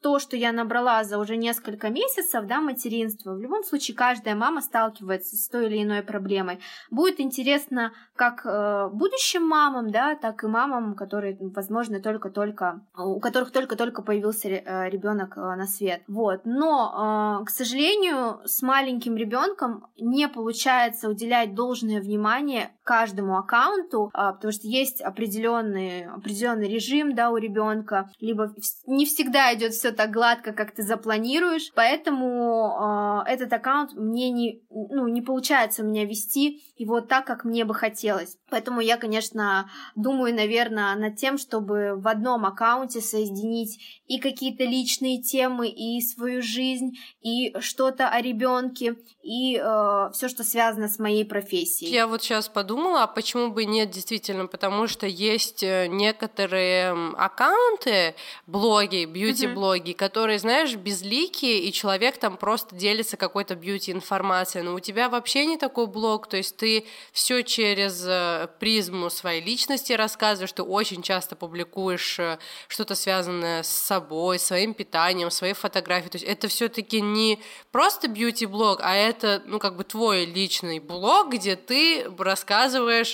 то, что я набрала за уже несколько месяцев, да, материнства, в любом случае каждая мама сталкивается с той или иной проблемой. Будет интересно как э, будущим мамам, да, так и мамам, которые, возможно, только-только, у которых только-только появился ребенок на свет. Вот. Но, э, к сожалению, с маленьким ребенком не получается уделять должное внимание каждому аккаунту, а, потому что есть определенный, определенный режим, да, у ребенка, либо не всегда идет все так гладко, как ты запланируешь, поэтому э, этот аккаунт мне не, ну, не получается у меня вести его так, как мне бы хотелось. Поэтому я, конечно, думаю, наверное, над тем, чтобы в одном аккаунте соединить и какие-то личные темы, и свою жизнь, и что-то о ребенке, и э, все, что связано с моей профессией. Я вот сейчас подумала, а почему бы нет, действительно, потому что есть э, некоторые аккаунты, блоги, бьюти-блоги, mm-hmm. которые, знаешь, безликие, и человек там просто делится какой-то бьюти-информацией, но у тебя вообще не такой блог, то есть ты все через э, призму своей личности рассказываешь, ты очень часто публикуешь э, что-то связанное с собой, своим питанием, своей фотографией, то есть это все-таки не просто бьюти-блог, а это, ну, как бы твой личный блог, где ты рассказываешь,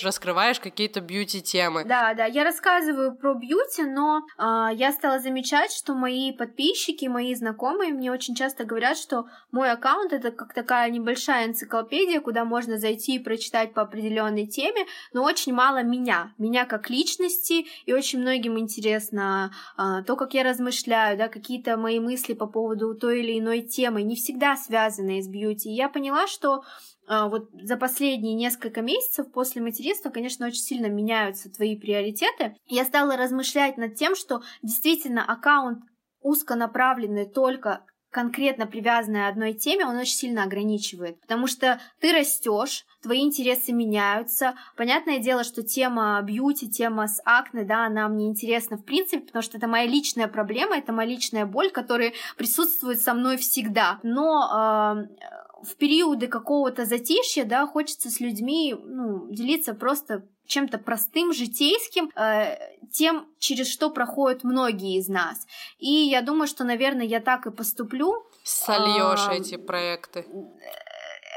раскрываешь какие-то бьюти-темы. Да, да, я рассказываю про бьюти, но э, я стала замечать, что мои подписчики, мои знакомые мне очень часто говорят, что мой аккаунт это как такая небольшая энциклопедия, куда можно зайти и прочитать по определенной теме, но очень мало меня, меня как личности, и очень многим интересно э, то, как я размышляю, да, какие-то мои мысли по поводу той или иной темы, не всегда связанные с бьюти. И я поняла, что вот за последние несколько месяцев после материнства, конечно, очень сильно меняются твои приоритеты. Я стала размышлять над тем, что действительно аккаунт узконаправленный только конкретно привязанный одной теме, он очень сильно ограничивает. Потому что ты растешь, твои интересы меняются. Понятное дело, что тема бьюти, тема с акне, да, она мне интересна в принципе, потому что это моя личная проблема, это моя личная боль, которая присутствует со мной всегда. Но э, в периоды какого-то затишья, да, хочется с людьми, ну, делиться просто чем-то простым, житейским, э, тем, через что проходят многие из нас. И я думаю, что, наверное, я так и поступлю. Сольешь э, эти проекты.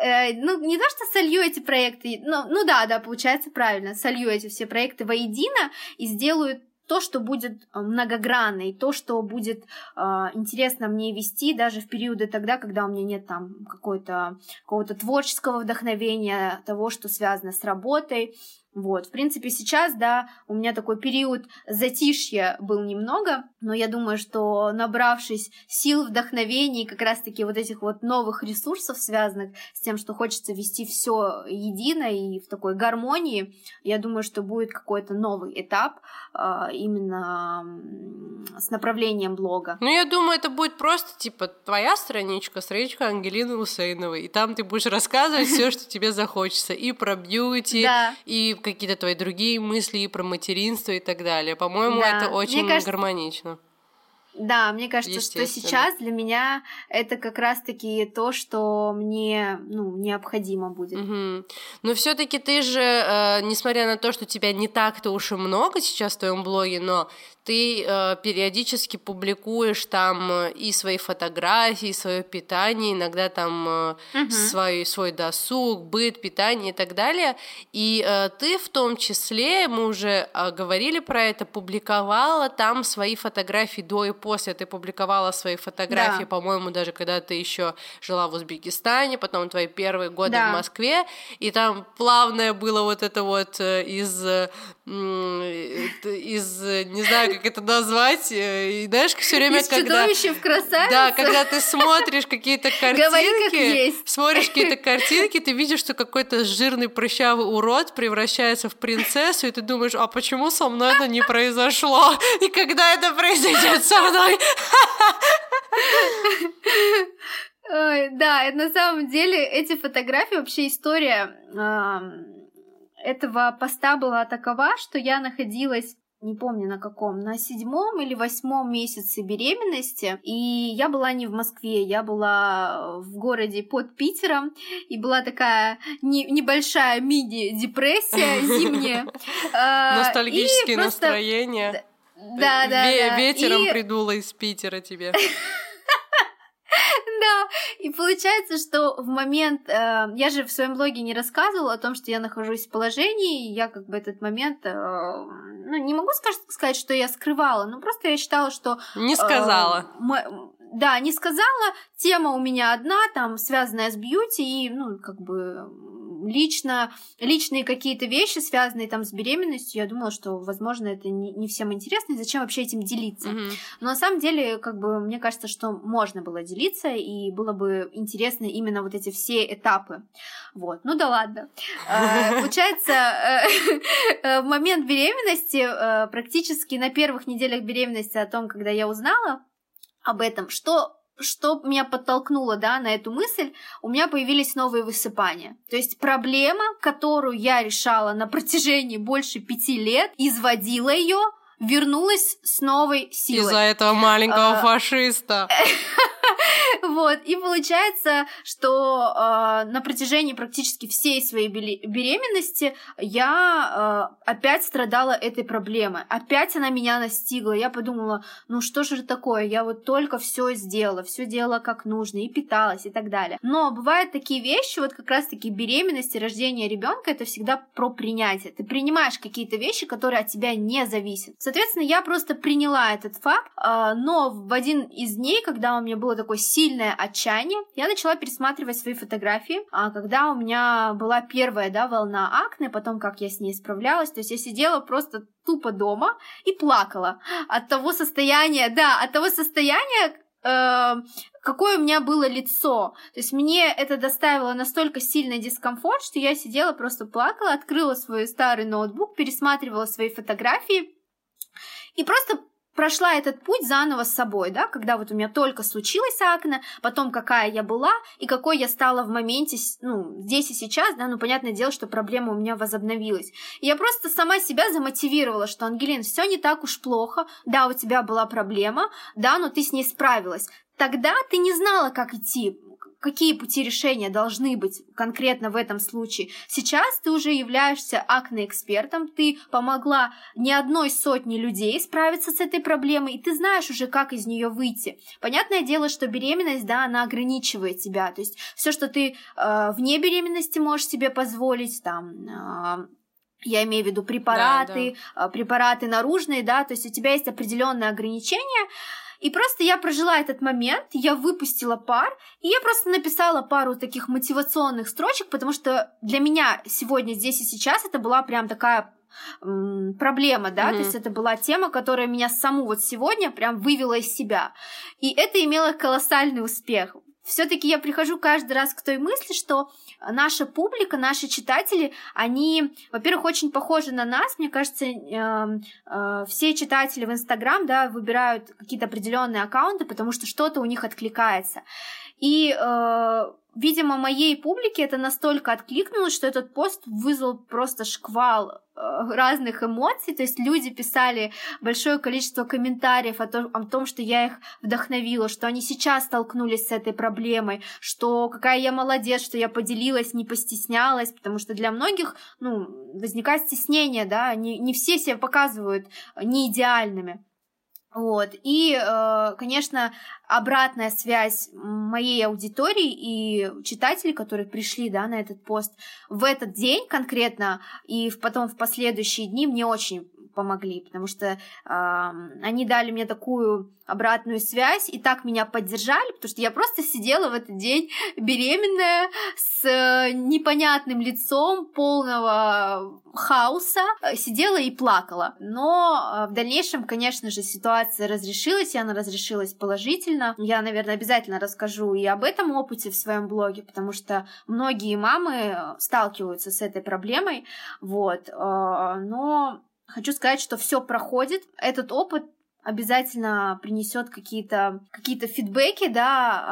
Э, ну, не то, что солью эти проекты, но, ну да, да, получается правильно, солью эти все проекты воедино и сделаю то, что будет э, многогранно, и то, что будет э, интересно мне вести даже в периоды тогда, когда у меня нет там какой-то какого-то творческого вдохновения, того, что связано с работой, вот, в принципе, сейчас, да, у меня такой период затишья был немного, но я думаю, что набравшись сил, вдохновений, как раз-таки вот этих вот новых ресурсов, связанных с тем, что хочется вести все едино и в такой гармонии, я думаю, что будет какой-то новый этап э, именно с направлением блога. Ну, я думаю, это будет просто, типа, твоя страничка, страничка Ангелины Усейновой, и там ты будешь рассказывать все, что тебе захочется, и про бьюти, и какие-то твои другие мысли и про материнство и так далее. По-моему, да. это очень кажется... гармонично. Да, мне кажется, что сейчас для меня это как раз-таки то, что мне ну, необходимо будет. Угу. Но все-таки ты же, э, несмотря на то, что тебя не так-то уж и много сейчас в твоем блоге, но ты э, периодически публикуешь там э, и свои фотографии, свое питание, иногда там э, угу. свой, свой досуг, быт, питание и так далее. И э, ты в том числе, мы уже э, говорили про это, публиковала там свои фотографии до и после. Ты публиковала свои фотографии, да. по-моему, даже когда ты еще жила в Узбекистане, потом твои первые годы да. в Москве, и там плавное было вот это вот э, из, э, из не знаю, как это назвать. Э, и знаешь, все время, Из когда... в. Да, когда ты смотришь какие-то картинки, смотришь какие-то картинки, ты видишь, что какой-то жирный прыщавый урод превращается в принцессу, и ты думаешь, а почему со мной это не произошло? И когда это произойдет со мной? Ой, да, на самом деле эти фотографии, вообще история этого поста была такова, что я находилась не помню на каком, на седьмом или восьмом месяце беременности, и я была не в Москве, я была в городе под Питером, и была такая не, небольшая мини-депрессия зимняя. А, Ностальгические настроения. Да, да, Ветером придуло из Питера тебе. Да, и получается, что в момент, э, я же в своем блоге не рассказывала о том, что я нахожусь в положении, и я как бы этот момент, э, ну, не могу сказать, что я скрывала, но просто я считала, что... Не э, сказала. Э, да, не сказала, тема у меня одна, там, связанная с бьюти, и, ну, как бы лично, личные какие-то вещи, связанные там с беременностью, я думала, что, возможно, это не, не всем интересно, и зачем вообще этим делиться. Мгм. Но на самом деле, как бы, мне кажется, что можно было делиться, и было бы интересно именно вот эти все этапы. Вот, ну да ладно. Э, Получается, э, э, в момент беременности, э, практически на первых неделях беременности о том, когда я узнала об этом, что что меня подтолкнуло, да, на эту мысль, у меня появились новые высыпания. То есть проблема, которую я решала на протяжении больше пяти лет, изводила ее, вернулась с новой силой. Из-за этого маленького А, фашиста. Вот, и получается, что э, на протяжении практически всей своей беременности я э, опять страдала этой проблемой. Опять она меня настигла. Я подумала, ну что же такое? Я вот только все сделала, все делала как нужно, и питалась, и так далее. Но бывают такие вещи, вот как раз-таки беременность и рождение ребенка это всегда про принятие. Ты принимаешь какие-то вещи, которые от тебя не зависят. Соответственно, я просто приняла этот факт, а, но в один из дней, когда у меня было такое сильное отчаяние, я начала пересматривать свои фотографии, а когда у меня была первая, да, волна акне, потом как я с ней справлялась, то есть я сидела просто тупо дома и плакала от того состояния, да, от того состояния, э, какое у меня было лицо. То есть мне это доставило настолько сильный дискомфорт, что я сидела, просто плакала, открыла свой старый ноутбук, пересматривала свои фотографии и просто прошла этот путь заново с собой, да, когда вот у меня только случилось акне, потом какая я была и какой я стала в моменте, ну, здесь и сейчас, да, ну, понятное дело, что проблема у меня возобновилась. И я просто сама себя замотивировала, что, Ангелин, все не так уж плохо, да, у тебя была проблема, да, но ты с ней справилась. Тогда ты не знала, как идти, какие пути решения должны быть конкретно в этом случае. Сейчас ты уже являешься акне-экспертом, ты помогла не одной сотне людей справиться с этой проблемой, и ты знаешь уже, как из нее выйти. Понятное дело, что беременность, да, она ограничивает тебя, то есть все, что ты э, вне беременности можешь себе позволить, там, э, я имею в виду препараты, э, препараты наружные, да, то есть у тебя есть определенные ограничения, и просто я прожила этот момент, я выпустила пар, и я просто написала пару таких мотивационных строчек, потому что для меня сегодня, здесь и сейчас это была прям такая проблема, да, то Мгм. есть это была тема, которая меня саму вот сегодня прям вывела из себя. И это имело колоссальный успех. Все-таки я прихожу каждый раз к той мысли, что наша публика, наши читатели, они, во-первых, очень похожи на нас. Мне кажется, эм, э, все читатели в Инстаграм, да, выбирают какие-то определенные аккаунты, потому что что-то у них откликается. И, э, видимо, моей публике это настолько откликнулось, что этот пост вызвал просто шквал э, разных эмоций. То есть люди писали большое количество комментариев о том, о том, что я их вдохновила, что они сейчас столкнулись с этой проблемой, что какая я молодец, что я поделилась, не постеснялась, потому что для многих, ну, возникает стеснение, да, не, не все себя показывают не идеальными. Вот. И, э, конечно, обратная связь моей аудитории и читателей, которые пришли да, на этот пост в этот день конкретно и потом в последующие дни мне очень помогли, потому что э, они дали мне такую обратную связь и так меня поддержали, потому что я просто сидела в этот день беременная с э, непонятным лицом полного хаоса, э, сидела и плакала. Но э, в дальнейшем, конечно же, ситуация разрешилась, и она разрешилась положительно. Я, наверное, обязательно расскажу и об этом опыте в своем блоге, потому что многие мамы сталкиваются с этой проблемой. Вот. Но хочу сказать, что все проходит. Этот опыт обязательно принесет какие-то какие-то фидбэки, да.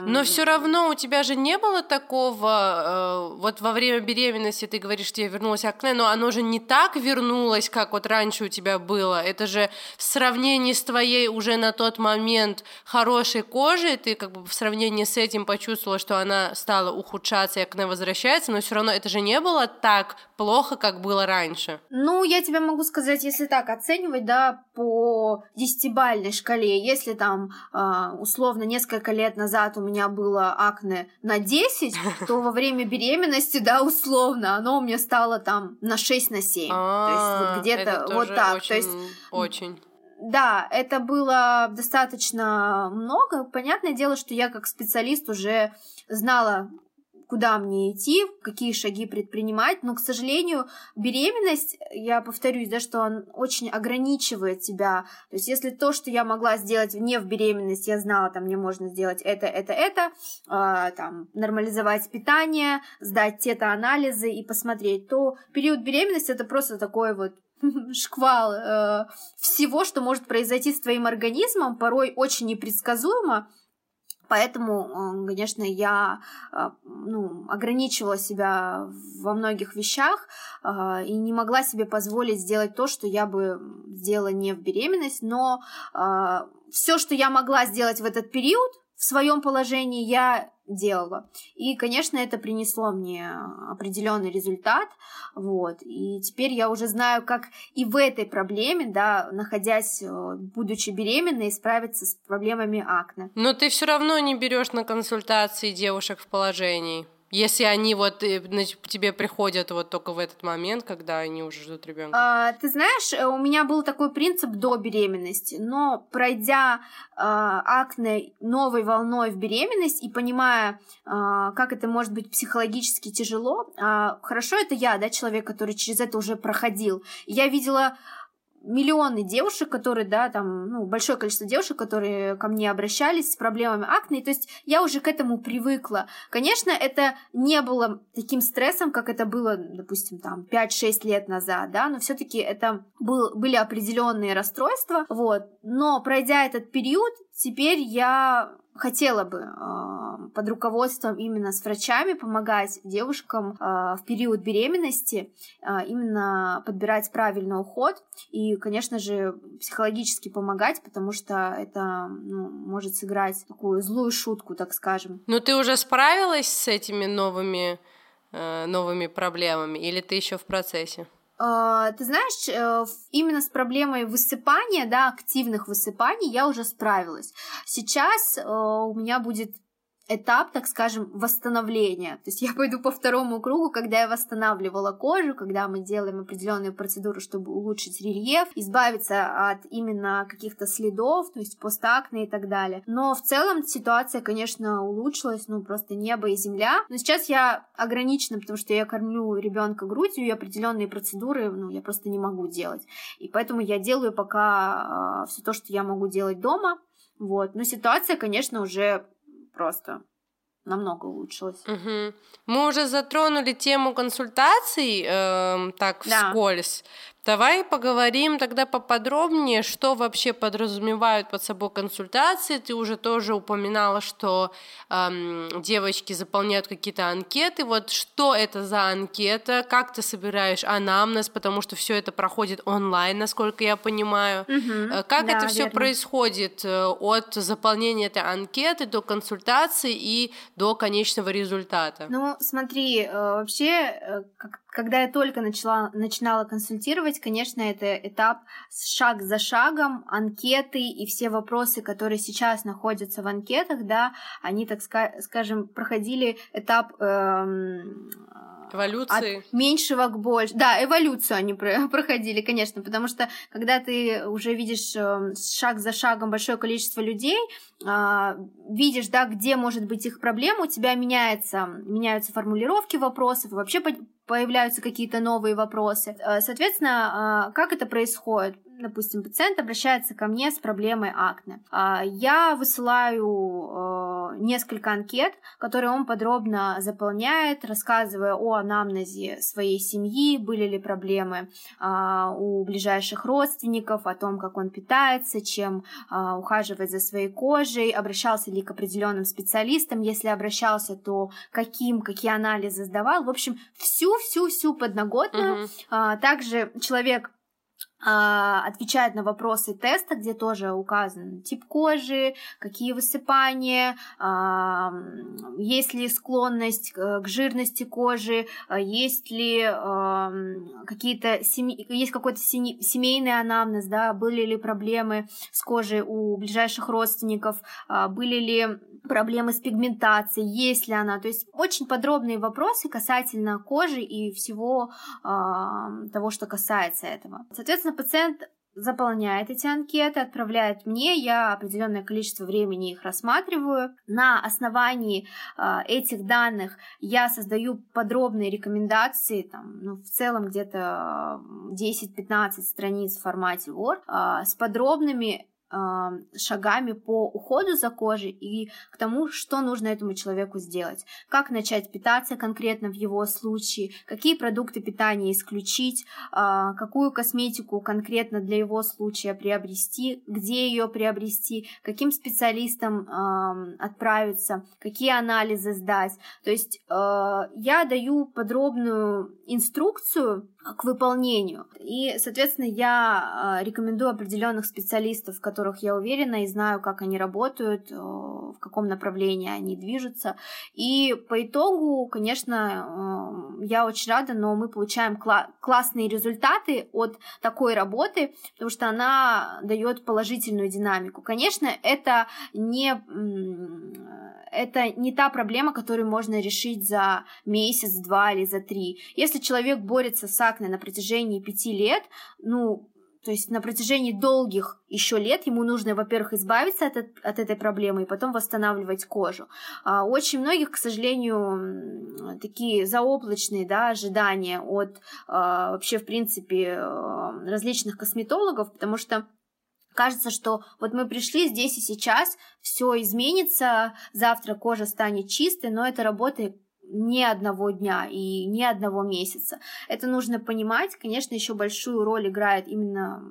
ам, Но все равно у тебя же не было такого, э, вот во время беременности ты говоришь, тебе вернулось акне, но оно же не так вернулось, как вот раньше у тебя было. Это же в сравнении с твоей уже на тот момент хорошей кожей, ты как бы в сравнении с этим почувствовала, что она стала ухудшаться и акне возвращается, но все равно это же не было так плохо, как было раньше. Ну, я тебе могу сказать, если так оценивать, да, по десятибальной шкале, если там а, условно несколько лет назад у меня было акне на 10, то во время беременности, да, условно, оно у меня стало там на 6 на 7. то есть вот где-то А, это вот так. То есть очень. да, это было достаточно много. Понятное дело, что я как специалист уже знала куда мне идти, какие шаги предпринимать, но, к сожалению, беременность, я повторюсь, да, что он очень ограничивает тебя, то есть если то, что я могла сделать не в беременность, я знала, там, мне можно сделать это, это, это, э, там, нормализовать питание, сдать те-то анализы и посмотреть, то период беременности это просто такой вот шквал э, всего, что может произойти с твоим организмом, порой очень непредсказуемо, Поэтому, конечно, я э, ну, ограничивала себя во многих вещах э, и не могла себе позволить сделать то, что я бы сделала не в беременность. Но э, все, что я могла сделать в этот период, в своем положении я делала. И, конечно, это принесло мне определенный результат, вот. И теперь я уже знаю, как и в этой проблеме, да, находясь, э, будучи беременной, справиться с проблемами акне. Но ты все равно не берешь на консультации девушек в положении. Если они вот э, к тебе приходят вот только в этот момент, когда они уже ждут ребенка. А, ты знаешь, э, у меня был такой принцип до беременности, но пройдя а, акне новой волной в беременность и понимая, а, как это может быть психологически тяжело, а, хорошо это я, да, человек, который через это уже проходил. Я видела миллионы девушек, которые, да, там, ну, большое количество девушек, которые ко мне обращались с проблемами акне, то есть я уже к этому привыкла. Конечно, это не было таким стрессом, как это было, допустим, там, 5-6 лет назад, да, но все таки это был, были определенные расстройства, вот, но пройдя этот период, теперь я хотела бы э, под руководством именно с врачами помогать девушкам э, в период беременности э, именно подбирать правильный уход и, конечно же, психологически помогать, потому что это ну, может сыграть такую злую шутку, так скажем. Ну ты уже справилась с этими новыми э, новыми проблемами или ты еще в процессе? Uh, ты знаешь, uh, именно с проблемой высыпания, да, активных высыпаний я уже справилась. Сейчас uh, у меня будет этап, так скажем, восстановления. То есть я пойду по второму кругу, когда я восстанавливала кожу, когда мы делаем определенные процедуры, чтобы улучшить рельеф, избавиться от именно каких-то следов, то есть постакне и так далее. Но в целом ситуация, конечно, улучшилась, ну просто небо и земля. Но сейчас я ограничена, потому что я кормлю ребенка грудью, и определенные процедуры, ну, я просто не могу делать. И поэтому я делаю пока э, все то, что я могу делать дома. Вот. Но ситуация, конечно, уже просто намного улучшилось. Угу. Мы уже затронули тему консультаций, э, так да. вскользь. Давай поговорим тогда поподробнее, что вообще подразумевают под собой консультации. Ты уже тоже упоминала, что эм, девочки заполняют какие-то анкеты. Вот что это за анкета? Как ты собираешь анамнез? Потому что все это проходит онлайн, насколько я понимаю. Угу, как да, это все происходит э, от заполнения этой анкеты до консультации и до конечного результата? Ну, смотри, э, вообще, когда я только начала, начинала консультировать, конечно, это этап шаг за шагом, анкеты и все вопросы, которые сейчас находятся в анкетах, да, они, так скажем, проходили этап эм, Эволюции. От меньшего к больше. Да, эволюцию они проходили, конечно, потому что когда ты уже видишь эм, шаг за шагом большое количество людей, а, видишь, да, где может быть их проблема, у тебя меняется, меняются формулировки вопросов, вообще появляются какие-то новые вопросы. Э, соответственно, а, как это происходит? Допустим, пациент обращается ко мне с проблемой акне. А, я высылаю э, несколько анкет, которые он подробно заполняет, рассказывая о анамнезе своей семьи, были ли проблемы а, у ближайших родственников, о том, как он питается, чем а, ухаживает за своей кожей, обращался ли к определенным специалистам, если обращался, то каким, какие анализы сдавал. В общем, всю-всю-всю подноготную. Угу. Также человек отвечает на вопросы теста, где тоже указан тип кожи, какие высыпания, а, есть ли склонность к жирности кожи, а, есть ли какие-то есть какой-то семейный анамнез, да, были ли проблемы с кожей у ближайших родственников, были ли проблемы с пигментацией, есть ли она. То есть очень подробные вопросы касательно кожи и всего э, того, что касается этого. Соответственно, пациент заполняет эти анкеты, отправляет мне, я определенное количество времени их рассматриваю. На основании э, этих данных я создаю подробные рекомендации, там, ну, в целом где-то 10-15 страниц в формате Word, э, с подробными шагами по уходу за кожей и к тому, что нужно этому человеку сделать. Как начать питаться конкретно в его случае, какие продукты питания исключить, а, какую косметику конкретно для его случая приобрести, где ее приобрести, каким специалистам отправиться, какие анализы сдать. То есть а, я даю подробную инструкцию к выполнению. И, соответственно, я а, рекомендую определенных специалистов, в которых я уверена и знаю, как они работают, в каком направлении они движутся. И по итогу, конечно, я очень рада, но мы получаем кла- классные результаты от такой работы, потому что она дает положительную динамику. Конечно, это не это не та проблема, которую можно решить за месяц, два или за три. Если человек борется с акне на протяжении пяти лет, ну, то есть на протяжении долгих еще лет ему нужно, во-первых, избавиться от, от этой проблемы и потом восстанавливать кожу. А очень многих, к сожалению, такие заоблачные да, ожидания от а, вообще, в принципе, различных косметологов, потому что Кажется, что вот мы пришли здесь и сейчас, все изменится, завтра кожа станет чистой, но это работает ни одного дня и ни одного месяца. Это нужно понимать. Конечно, еще большую роль играет именно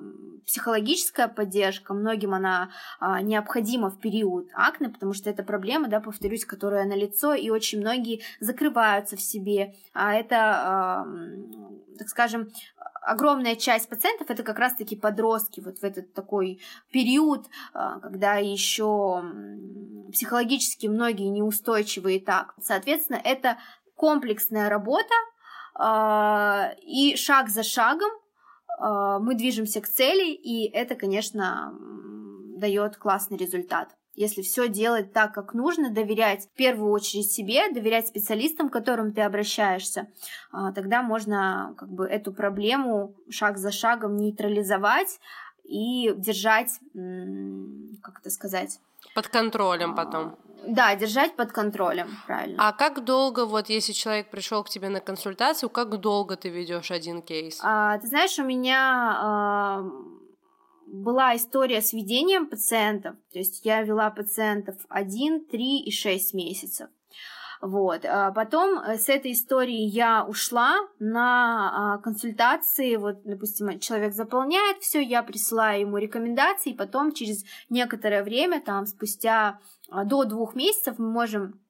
психологическая поддержка. Многим она а, необходима в период акне, потому что это проблема, да, повторюсь, которая на лицо, и очень многие закрываются в себе. А это, а, так скажем, огромная часть пациентов это как раз-таки подростки, вот в этот такой период, а, когда еще психологически многие неустойчивые так. Соответственно, это комплексная работа, а, и шаг за шагом а, мы движемся к цели, и это, конечно, дает классный результат. Если все делать так, как нужно, доверять в первую очередь себе, доверять специалистам, к которым ты обращаешься, а, тогда можно как бы эту проблему шаг за шагом нейтрализовать и держать, как это сказать? Под контролем потом. Да, держать под контролем, правильно. А как долго, вот если человек пришел к тебе на консультацию, как долго ты ведешь один кейс? А, ты знаешь, у меня а, была история с ведением пациентов, то есть я вела пациентов 1, 3 и 6 месяцев. Вот. А потом э, с этой истории я ушла на а, консультации. Вот, допустим, человек заполняет все, я присылаю ему рекомендации, и потом через некоторое время, там, спустя а, до двух месяцев мы можем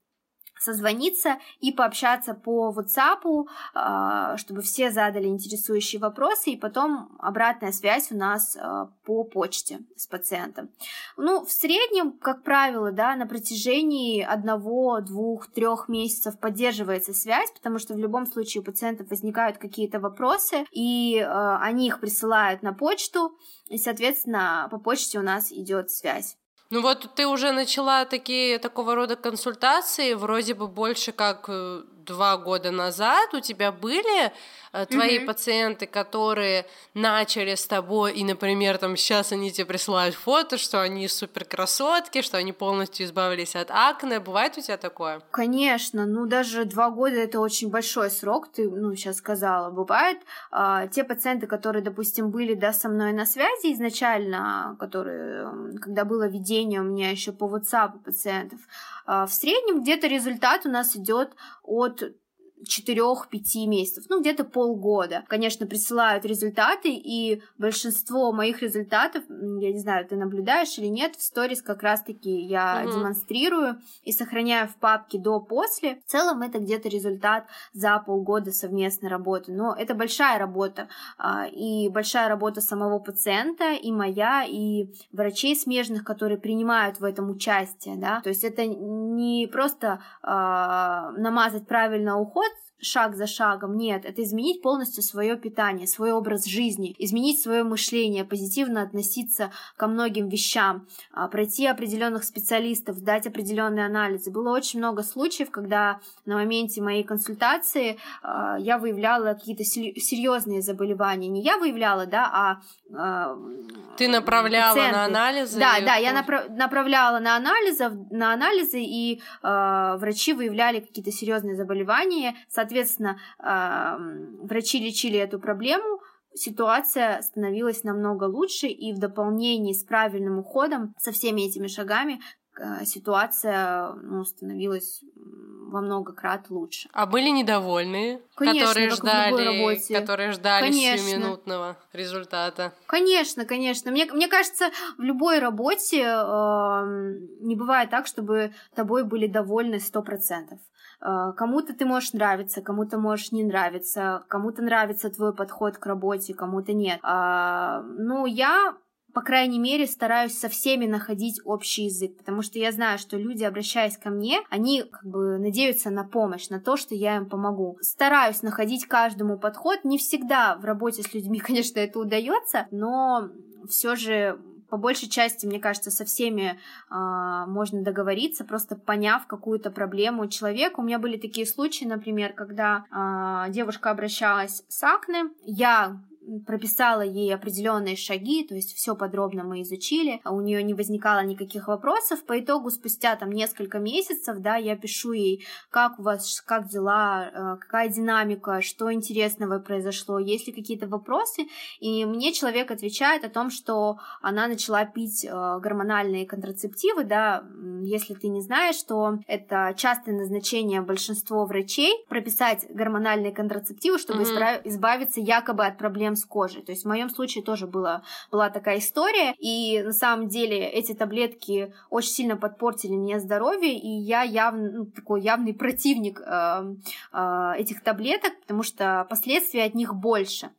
созвониться и пообщаться по WhatsApp, а, чтобы все задали интересующие вопросы, и потом обратная связь у нас а, по почте с пациентом. Ну, в среднем, как правило, да, на протяжении одного, двух, трех месяцев поддерживается связь, потому что в любом случае у пациентов возникают какие-то вопросы, и а, они их присылают на почту, и, соответственно, по почте у нас идет связь. Ну вот ты уже начала такие такого рода консультации, вроде бы больше как э, два года назад у тебя были э, твои mm-hmm. пациенты, которые начали с тобой, и, например, там сейчас они тебе присылают фото, что они супер красотки, что они полностью избавились от акне. Бывает у тебя такое? Конечно, ну даже два года это очень большой срок, ты, ну, сейчас сказала. Бывает а, те пациенты, которые, допустим, были, да, со мной на связи изначально, которые, когда было ведение у меня еще по WhatsApp пациентов, а, в среднем где-то результат у нас идет от 4-5 месяцев, ну где-то полгода. Конечно, присылают результаты, и большинство моих результатов, я не знаю, ты наблюдаешь или нет, в сторис как раз-таки я угу. демонстрирую и сохраняю в папке до-после. В целом это где-то результат за полгода совместной работы. Но это большая работа, а, и большая работа самого пациента, и моя, и врачей смежных, которые принимают в этом участие, да. То есть это не просто а, намазать правильно уход, шаг за шагом. Нет, это изменить полностью свое питание, свой образ жизни, изменить свое мышление, позитивно относиться ко многим вещам, а, пройти определенных специалистов, сдать определенные анализы. Было очень много случаев, когда на моменте моей консультации а, я выявляла какие-то серьезные заболевания. Не я выявляла, да, а Ты направляла пациенты. на анализы? Да, да, я напра- направляла на анализы, на анализы, и э, врачи выявляли какие-то серьезные заболевания. Соответственно, э, врачи лечили эту проблему. Ситуация становилась намного лучше, и в дополнении с правильным уходом, со всеми этими шагами, ситуация ну, становилась во много крат лучше. А были недовольные, Конечно, которые ждали, которые ждали Конечно. сиюминутного результата. Конечно, конечно. Мне, мне кажется, в любой работе эм, не бывает так, чтобы тобой были довольны сто процентов. Э, Кому-то ты можешь нравиться, кому-то можешь не нравиться, кому-то нравится твой подход к работе, кому-то нет. А, Ну, я по крайней мере, стараюсь со всеми находить общий язык, потому что я знаю, что люди, обращаясь ко мне, они как бы надеются на помощь, на то, что я им помогу. Стараюсь находить каждому подход. Не всегда в работе с людьми, конечно, это удается, но все же по большей части, мне кажется, со всеми а, можно договориться, просто поняв какую-то проблему человека. У меня были такие случаи, например, когда а, девушка обращалась с акне, я прописала ей определенные шаги, то есть все подробно мы изучили, а у нее не возникало никаких вопросов. По итогу, спустя там несколько месяцев, да, я пишу ей, как у вас, как дела, э, какая динамика, что интересного произошло, есть ли какие-то вопросы, и мне человек отвечает о том, что она начала пить э, гормональные контрацептивы, да, если ты не знаешь, что это частое назначение большинства врачей прописать гормональные контрацептивы, чтобы испра- избавиться якобы от проблем с кожей. То есть в моем случае тоже была, была такая история, и на самом деле эти таблетки очень сильно подпортили мне здоровье, и я явно, ну, такой явный противник э, э, этих таблеток, потому что последствий от них больше.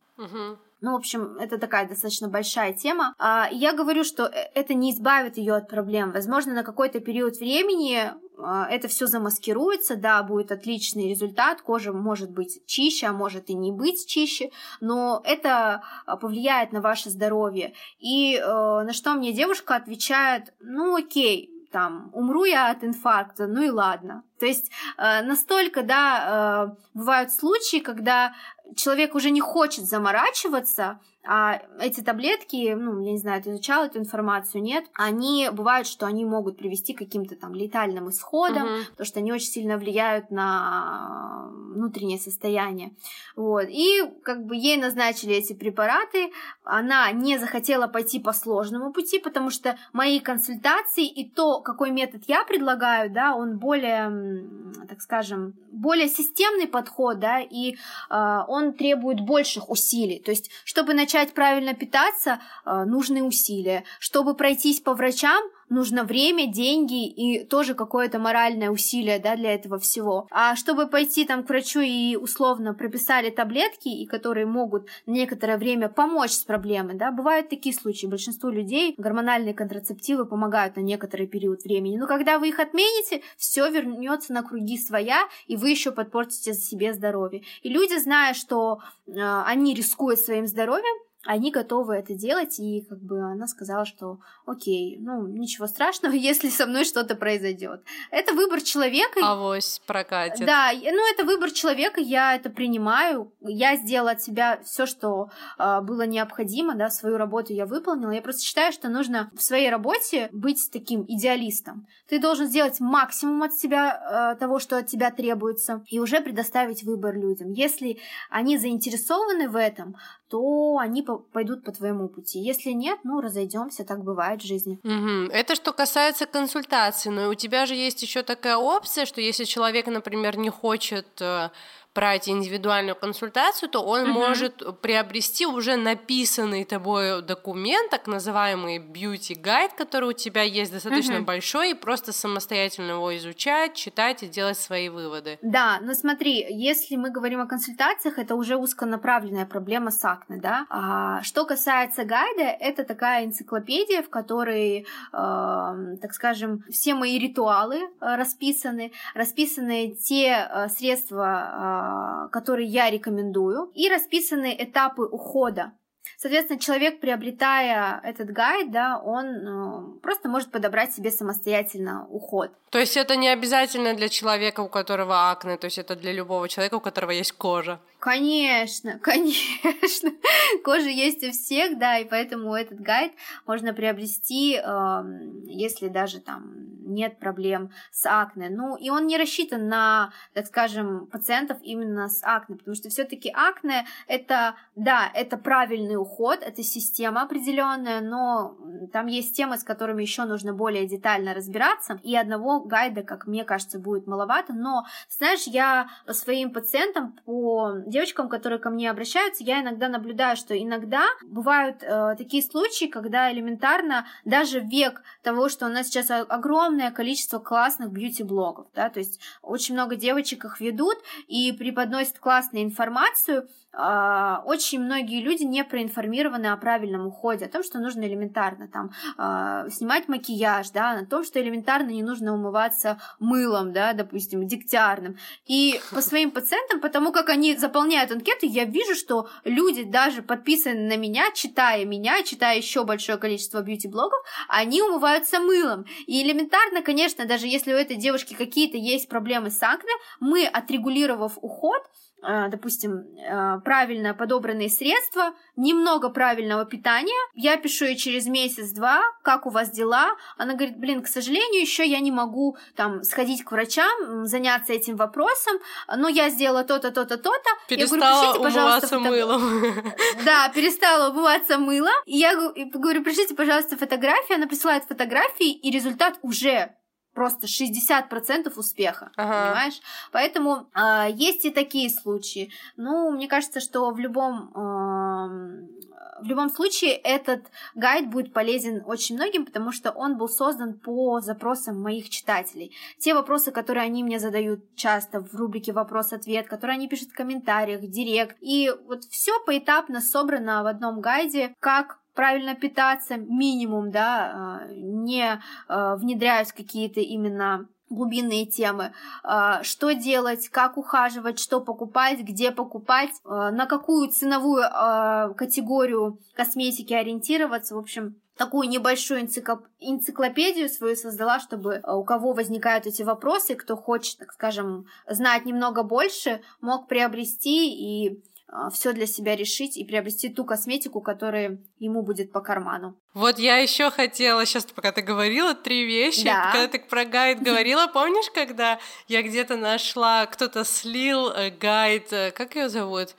Ну, в общем, это такая достаточно большая тема. А, я говорю, что э- это не избавит ее от проблем. Возможно, на какой-то период времени это все замаскируется, да, будет отличный результат, кожа может быть чище, а может и не быть чище, но это а, повлияет на ваше здоровье. И э, на что мне девушка отвечает, ну окей, там, умру я от инфаркта, ну и ладно. То есть э, настолько, да, э, бывают случаи, когда человек уже не хочет заморачиваться, а эти таблетки, ну, я не знаю, ты изучала эту информацию, нет, они бывают, что они могут привести к каким-то там летальным исходам, Мгм. потому что они очень сильно влияют на внутреннее состояние. Вот. И как бы ей назначили эти препараты, она не захотела пойти по сложному пути, потому что мои консультации и то, какой метод я предлагаю, да, он более, так скажем, более системный подход, да, и а, он требует больших усилий. То есть, чтобы начать правильно питаться, а, нужны усилия. Чтобы пройтись по врачам, нужно время, деньги и тоже какое-то моральное усилие да, для этого всего. А чтобы пойти там к врачу и условно прописали таблетки, и которые могут на некоторое время помочь с проблемой, да, бывают такие случаи. Большинству людей гормональные контрацептивы помогают на некоторый период времени. Но когда вы их отмените, все вернется на круги своя, и вы еще подпортите себе здоровье. И люди, зная, что э, они рискуют своим здоровьем, они готовы это делать, и как бы она сказала, что окей, ну ничего страшного, если со мной что-то произойдет. Это выбор человека. Авось прокатит. Да, ну это выбор человека, я это принимаю. Я сделала от себя все, что а, было необходимо, да, свою работу я выполнила. Я просто считаю, что нужно в своей работе быть таким идеалистом. Ты должен сделать максимум от себя, а, того, что от тебя требуется, и уже предоставить выбор людям. Если они заинтересованы в этом, то они по- пойдут по твоему пути. Если нет, ну разойдемся, так бывает в жизни. Мгм. Это что касается консультации, но у тебя же есть еще такая опция, что если человек, например, не хочет э, брать индивидуальную консультацию, то он Мгм. может приобрести уже написанный тобой документ, так называемый beauty guide, который у тебя есть достаточно Мгм. большой, и просто самостоятельно его изучать, читать и делать свои выводы. Да, но смотри, если мы говорим о консультациях, это уже узконаправленная проблема с акне, да. А, что касается гайда, это такая энциклопедия, в которой, эм, так скажем, все мои ритуалы э, расписаны, расписаны те э, средства, э, которые я рекомендую, и расписаны этапы ухода Соответственно, человек, приобретая этот гайд, да, он э, просто может подобрать себе самостоятельно уход. То есть это не обязательно для человека, у которого акне, то есть это для любого человека, у которого есть кожа. Конечно, конечно. Кожа есть у всех, да, и поэтому этот гайд можно приобрести, э, если даже там нет проблем с акне. Ну, и он не рассчитан на, так скажем, пациентов именно с акне, потому что все-таки акне это, да, это правильный уход, это система определенная, но там есть темы, с которыми еще нужно более детально разбираться, и одного гайда, как мне кажется, будет маловато, но, знаешь, я по своим пациентам, по девочкам, которые ко мне обращаются, я иногда наблюдаю, что иногда бывают э, такие случаи, когда элементарно даже век того, что у нас сейчас огромное количество классных бьюти-блогов, да, то есть очень много девочек их ведут и преподносят классную информацию, очень многие люди не проинформированы о правильном уходе, о том, что нужно элементарно там а, снимать макияж, да, о том, что элементарно не нужно умываться мылом, да, допустим, дегтярным. И по своим пациентам, потому как они заполняют анкеты, я вижу, что люди, даже подписанные на меня, читая меня, читая еще большое количество бьюти-блогов, они умываются мылом. И элементарно, конечно, даже если у этой девушки какие-то есть проблемы с акне, мы, отрегулировав уход, допустим, э, правильно подобранные средства, немного правильного питания. Я пишу ей через месяц-два, как у вас дела. Она говорит, блин, к сожалению, еще я не могу там сходить к врачам, заняться этим вопросом, но я сделала то-то, то-то, то-то. Перестала я говорю, умываться фото... мылом. Да, перестала умываться мылом. И я говорю, пришлите, пожалуйста, фотографии. Она присылает фотографии, и результат уже просто 60% успеха, ага. понимаешь? Поэтому э, есть и такие случаи. Ну, мне кажется, что в любом э, в любом случае этот гайд будет полезен очень многим, потому что он был создан по запросам моих читателей. Те вопросы, которые они мне задают часто в рубрике «Вопрос-ответ», которые они пишут в комментариях, в директ. И вот все поэтапно собрано в одном гайде, как правильно питаться, минимум, да, а, не а, внедряясь какие-то именно глубинные темы, а, что делать, как ухаживать, что покупать, где покупать, на какую ценовую категорию косметики ориентироваться, в общем, такую небольшую энциклопедию свою создала, чтобы у кого возникают эти вопросы, кто хочет, так скажем, знать немного больше, мог приобрести и все для себя решить и приобрести ту косметику, которая ему будет по карману. Вот я еще хотела, сейчас пока ты говорила, три вещи. Да. Когда ты про гайд говорила, помнишь, когда я где-то нашла, кто-то слил э, гайд, э, как ее зовут?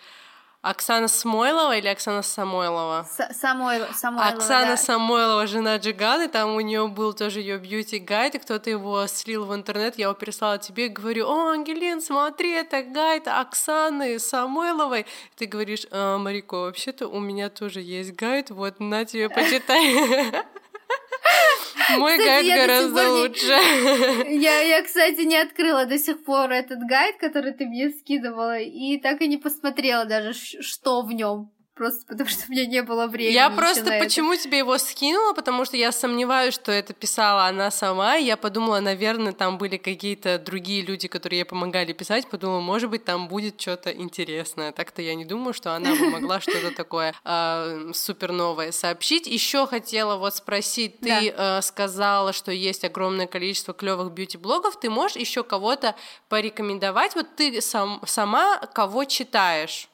Оксана Смойлова или Оксана Самойлова? С Самойлова. Самойлова Оксана да. Самойлова, жена Джиганы, там у нее был тоже ее бьюти гайд, и кто-то его слил в интернет, я его переслала тебе, говорю, о, Ангелин, смотри, это гайд Оксаны Самойловой. Ты говоришь, а, Марико, вообще-то у меня тоже есть гайд, вот на тебе почитай. Мой кстати, гайд гораздо лучше. Я, я, кстати, не открыла до сих пор этот гайд, который ты мне скидывала, и так и не посмотрела даже, что в нем. Просто потому что у меня не было времени. Я просто почему тебе его скинула, потому что я сомневаюсь, что это писала она сама. Я подумала, наверное, там были какие-то другие люди, которые ей помогали писать. Подумала, может быть, там будет что-то интересное. Так-то я не думаю, что она бы могла что-то такое э, супер новое сообщить. Еще хотела вот спросить, ты да. э, сказала, что есть огромное количество клевых бьюти-блогов. Ты можешь еще кого-то порекомендовать? Вот ты сам, сама кого читаешь?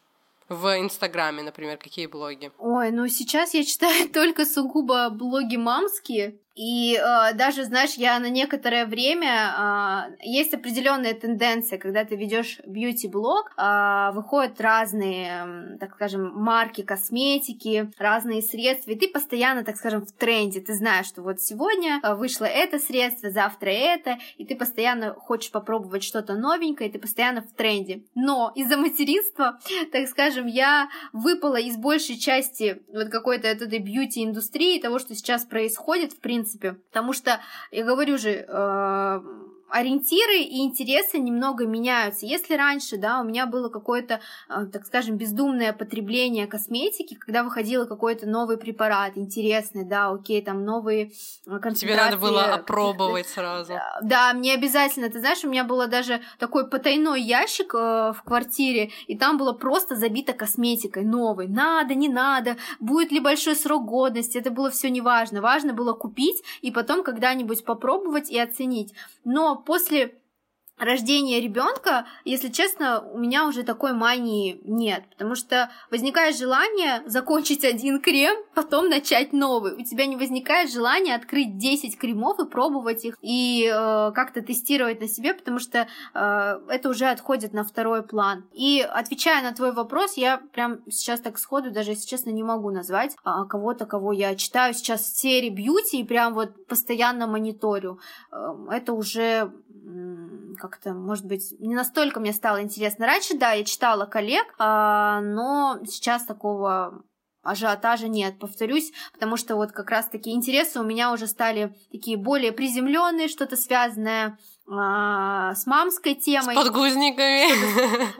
В Инстаграме, например, какие блоги? Ой, ну сейчас я читаю только сугубо блоги мамские. И э, даже, знаешь, я на некоторое время э, есть определенная тенденция, когда ты ведешь бьюти-блог, э, выходят разные, так скажем, марки косметики, разные средства, и ты постоянно, так скажем, в тренде. Ты знаешь, что вот сегодня вышло это средство, завтра это, и ты постоянно хочешь попробовать что-то новенькое, и ты постоянно в тренде. Но из-за материнства, так скажем, я выпала из большей части вот какой-то этой бьюти-индустрии, того, что сейчас происходит, в принципе, принципе. Потому что, я говорю же, э, ориентиры и интересы немного меняются. Если раньше, да, у меня было какое-то, э, так скажем, бездумное потребление косметики, когда выходил какой-то новый препарат, интересный, да, окей, там новые концентрации. Тебе надо было опробовать сразу. Да, мне обязательно. Ты знаешь, у меня было даже такой потайной ящик э, в квартире, и там было просто забито косметикой новой. Надо, не надо, будет ли большой срок годности, это было все неважно. Важно было купить и потом когда-нибудь попробовать и оценить. Но после рождения ребенка, если честно, у меня уже такой мании нет, потому что возникает желание закончить один крем, потом начать новый. У тебя не возникает желания открыть 10 кремов и пробовать их и э, как-то тестировать на себе, потому что э, это уже отходит на второй план. И отвечая на твой вопрос, я прям сейчас так сходу, даже если честно, не могу назвать а, кого-то, кого я читаю сейчас в серии бьюти и прям вот постоянно мониторю. Э, это уже как-то, может быть, не настолько мне стало интересно. Раньше, да, я читала коллег, а, но сейчас такого ажиотажа нет, повторюсь, потому что вот как раз-таки интересы у меня уже стали такие более приземленные, что-то связанное а, с мамской темой. С подгузниками.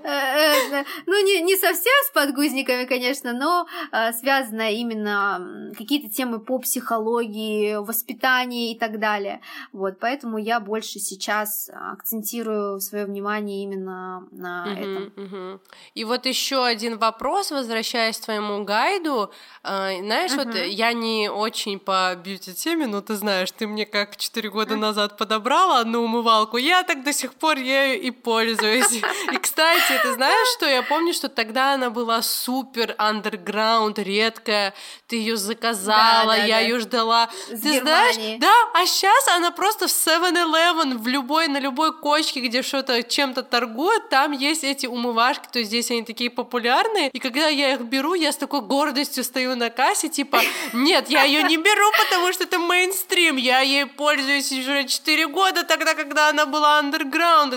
Э, э, ну, не, не совсем с подгузниками, конечно, но а, связано именно какие-то темы по психологии, воспитанию и так далее. Вот, поэтому я больше сейчас акцентирую свое внимание именно на этом. И вот еще один вопрос, возвращаясь к твоему гайду. А, знаешь, вот я не очень по бьюти-теме, но ты знаешь, ты мне как 4 года назад подобрала одну умывалку, умывалку. Я так до сих пор ею и пользуюсь. И, кстати, ты знаешь, что я помню, что тогда она была супер андерграунд, редкая. Ты ее заказала, да, да, я да. ее ждала. С ты Германии. знаешь, да, а сейчас она просто в 7-Eleven, в любой, на любой кочке, где что-то чем-то торгуют, там есть эти умывашки, то есть здесь они такие популярные. И когда я их беру, я с такой гордостью стою на кассе, типа, нет, я ее не беру, потому что это мейнстрим, я ей пользуюсь уже 4 года, тогда, когда она была.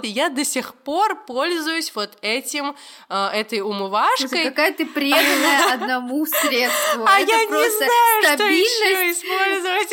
И я до сих пор пользуюсь вот этим, э, этой умывашкой. Слушай, какая ты преданная одному средству. А я не знаю, что еще использовать.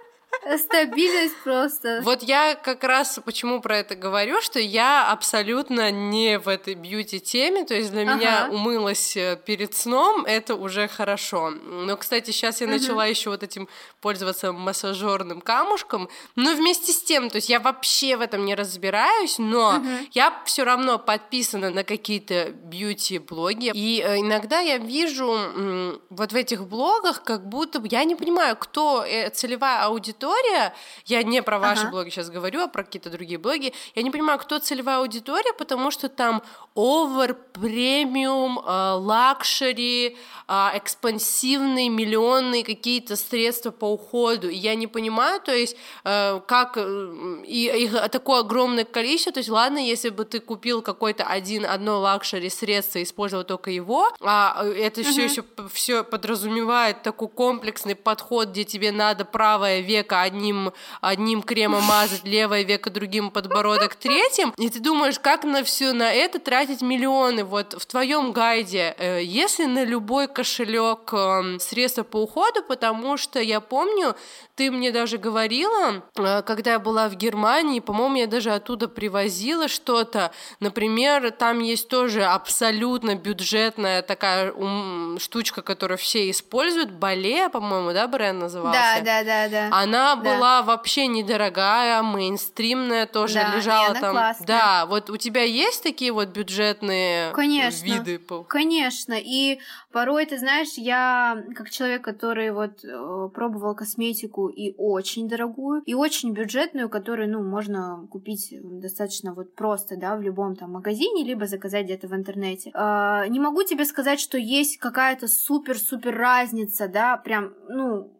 Стабильность просто. Вот я как раз почему про это говорю, что я абсолютно не в этой бьюти-теме, то есть для ага. меня умылась э, перед сном, это уже хорошо. Но, кстати, сейчас я угу. начала еще вот этим пользоваться массажерным камушком, но вместе с тем, то есть я вообще в этом не разбираюсь, но угу. я все равно подписана на какие-то бьюти-блоги, и э, иногда я вижу вот в этих блогах, как будто я не понимаю, кто э, целевая аудитория, аудитория, я не про ваши ага. блоги сейчас говорю, а про какие-то другие блоги, я не понимаю, кто целевая аудитория, потому что там over, premium, luxury, а, expensive, миллионные какие-то средства по уходу. И я не понимаю, то есть, э, как э, и их такое огромное количество, то есть, ладно, если бы ты купил какой-то один, одно luxury средство и использовал только его, а э, это все еще все подразумевает такой комплексный подход, где тебе надо правое веко одним, одним кремом мазать, левое веко другим, подбородок третьим, и ты думаешь, как на все на это тратить миллионы. Вот в твоем гайде, э, если на любой кошелек э, средства по уходу, потому что я помню, ты мне даже говорила, э, когда я была в Германии, по-моему, я даже оттуда привозила что-то. Например, там есть тоже абсолютно бюджетная такая ум, штучка, которую все используют. Бале, по-моему, да, бренд назывался? Да, да, да, да. Она да. была вообще недорогая, мейнстримная тоже да, лежала там. Классная. Да, вот у тебя есть такие вот бюджетные Конечно. виды? Конечно. И порой, ты знаешь, я как человек, который вот э, пробовал косметику и очень дорогую, и очень бюджетную, которую, ну, можно купить достаточно вот просто, да, в любом там магазине, либо заказать где-то в интернете. Э, не могу тебе сказать, что есть какая-то супер-супер разница, да, прям, ну,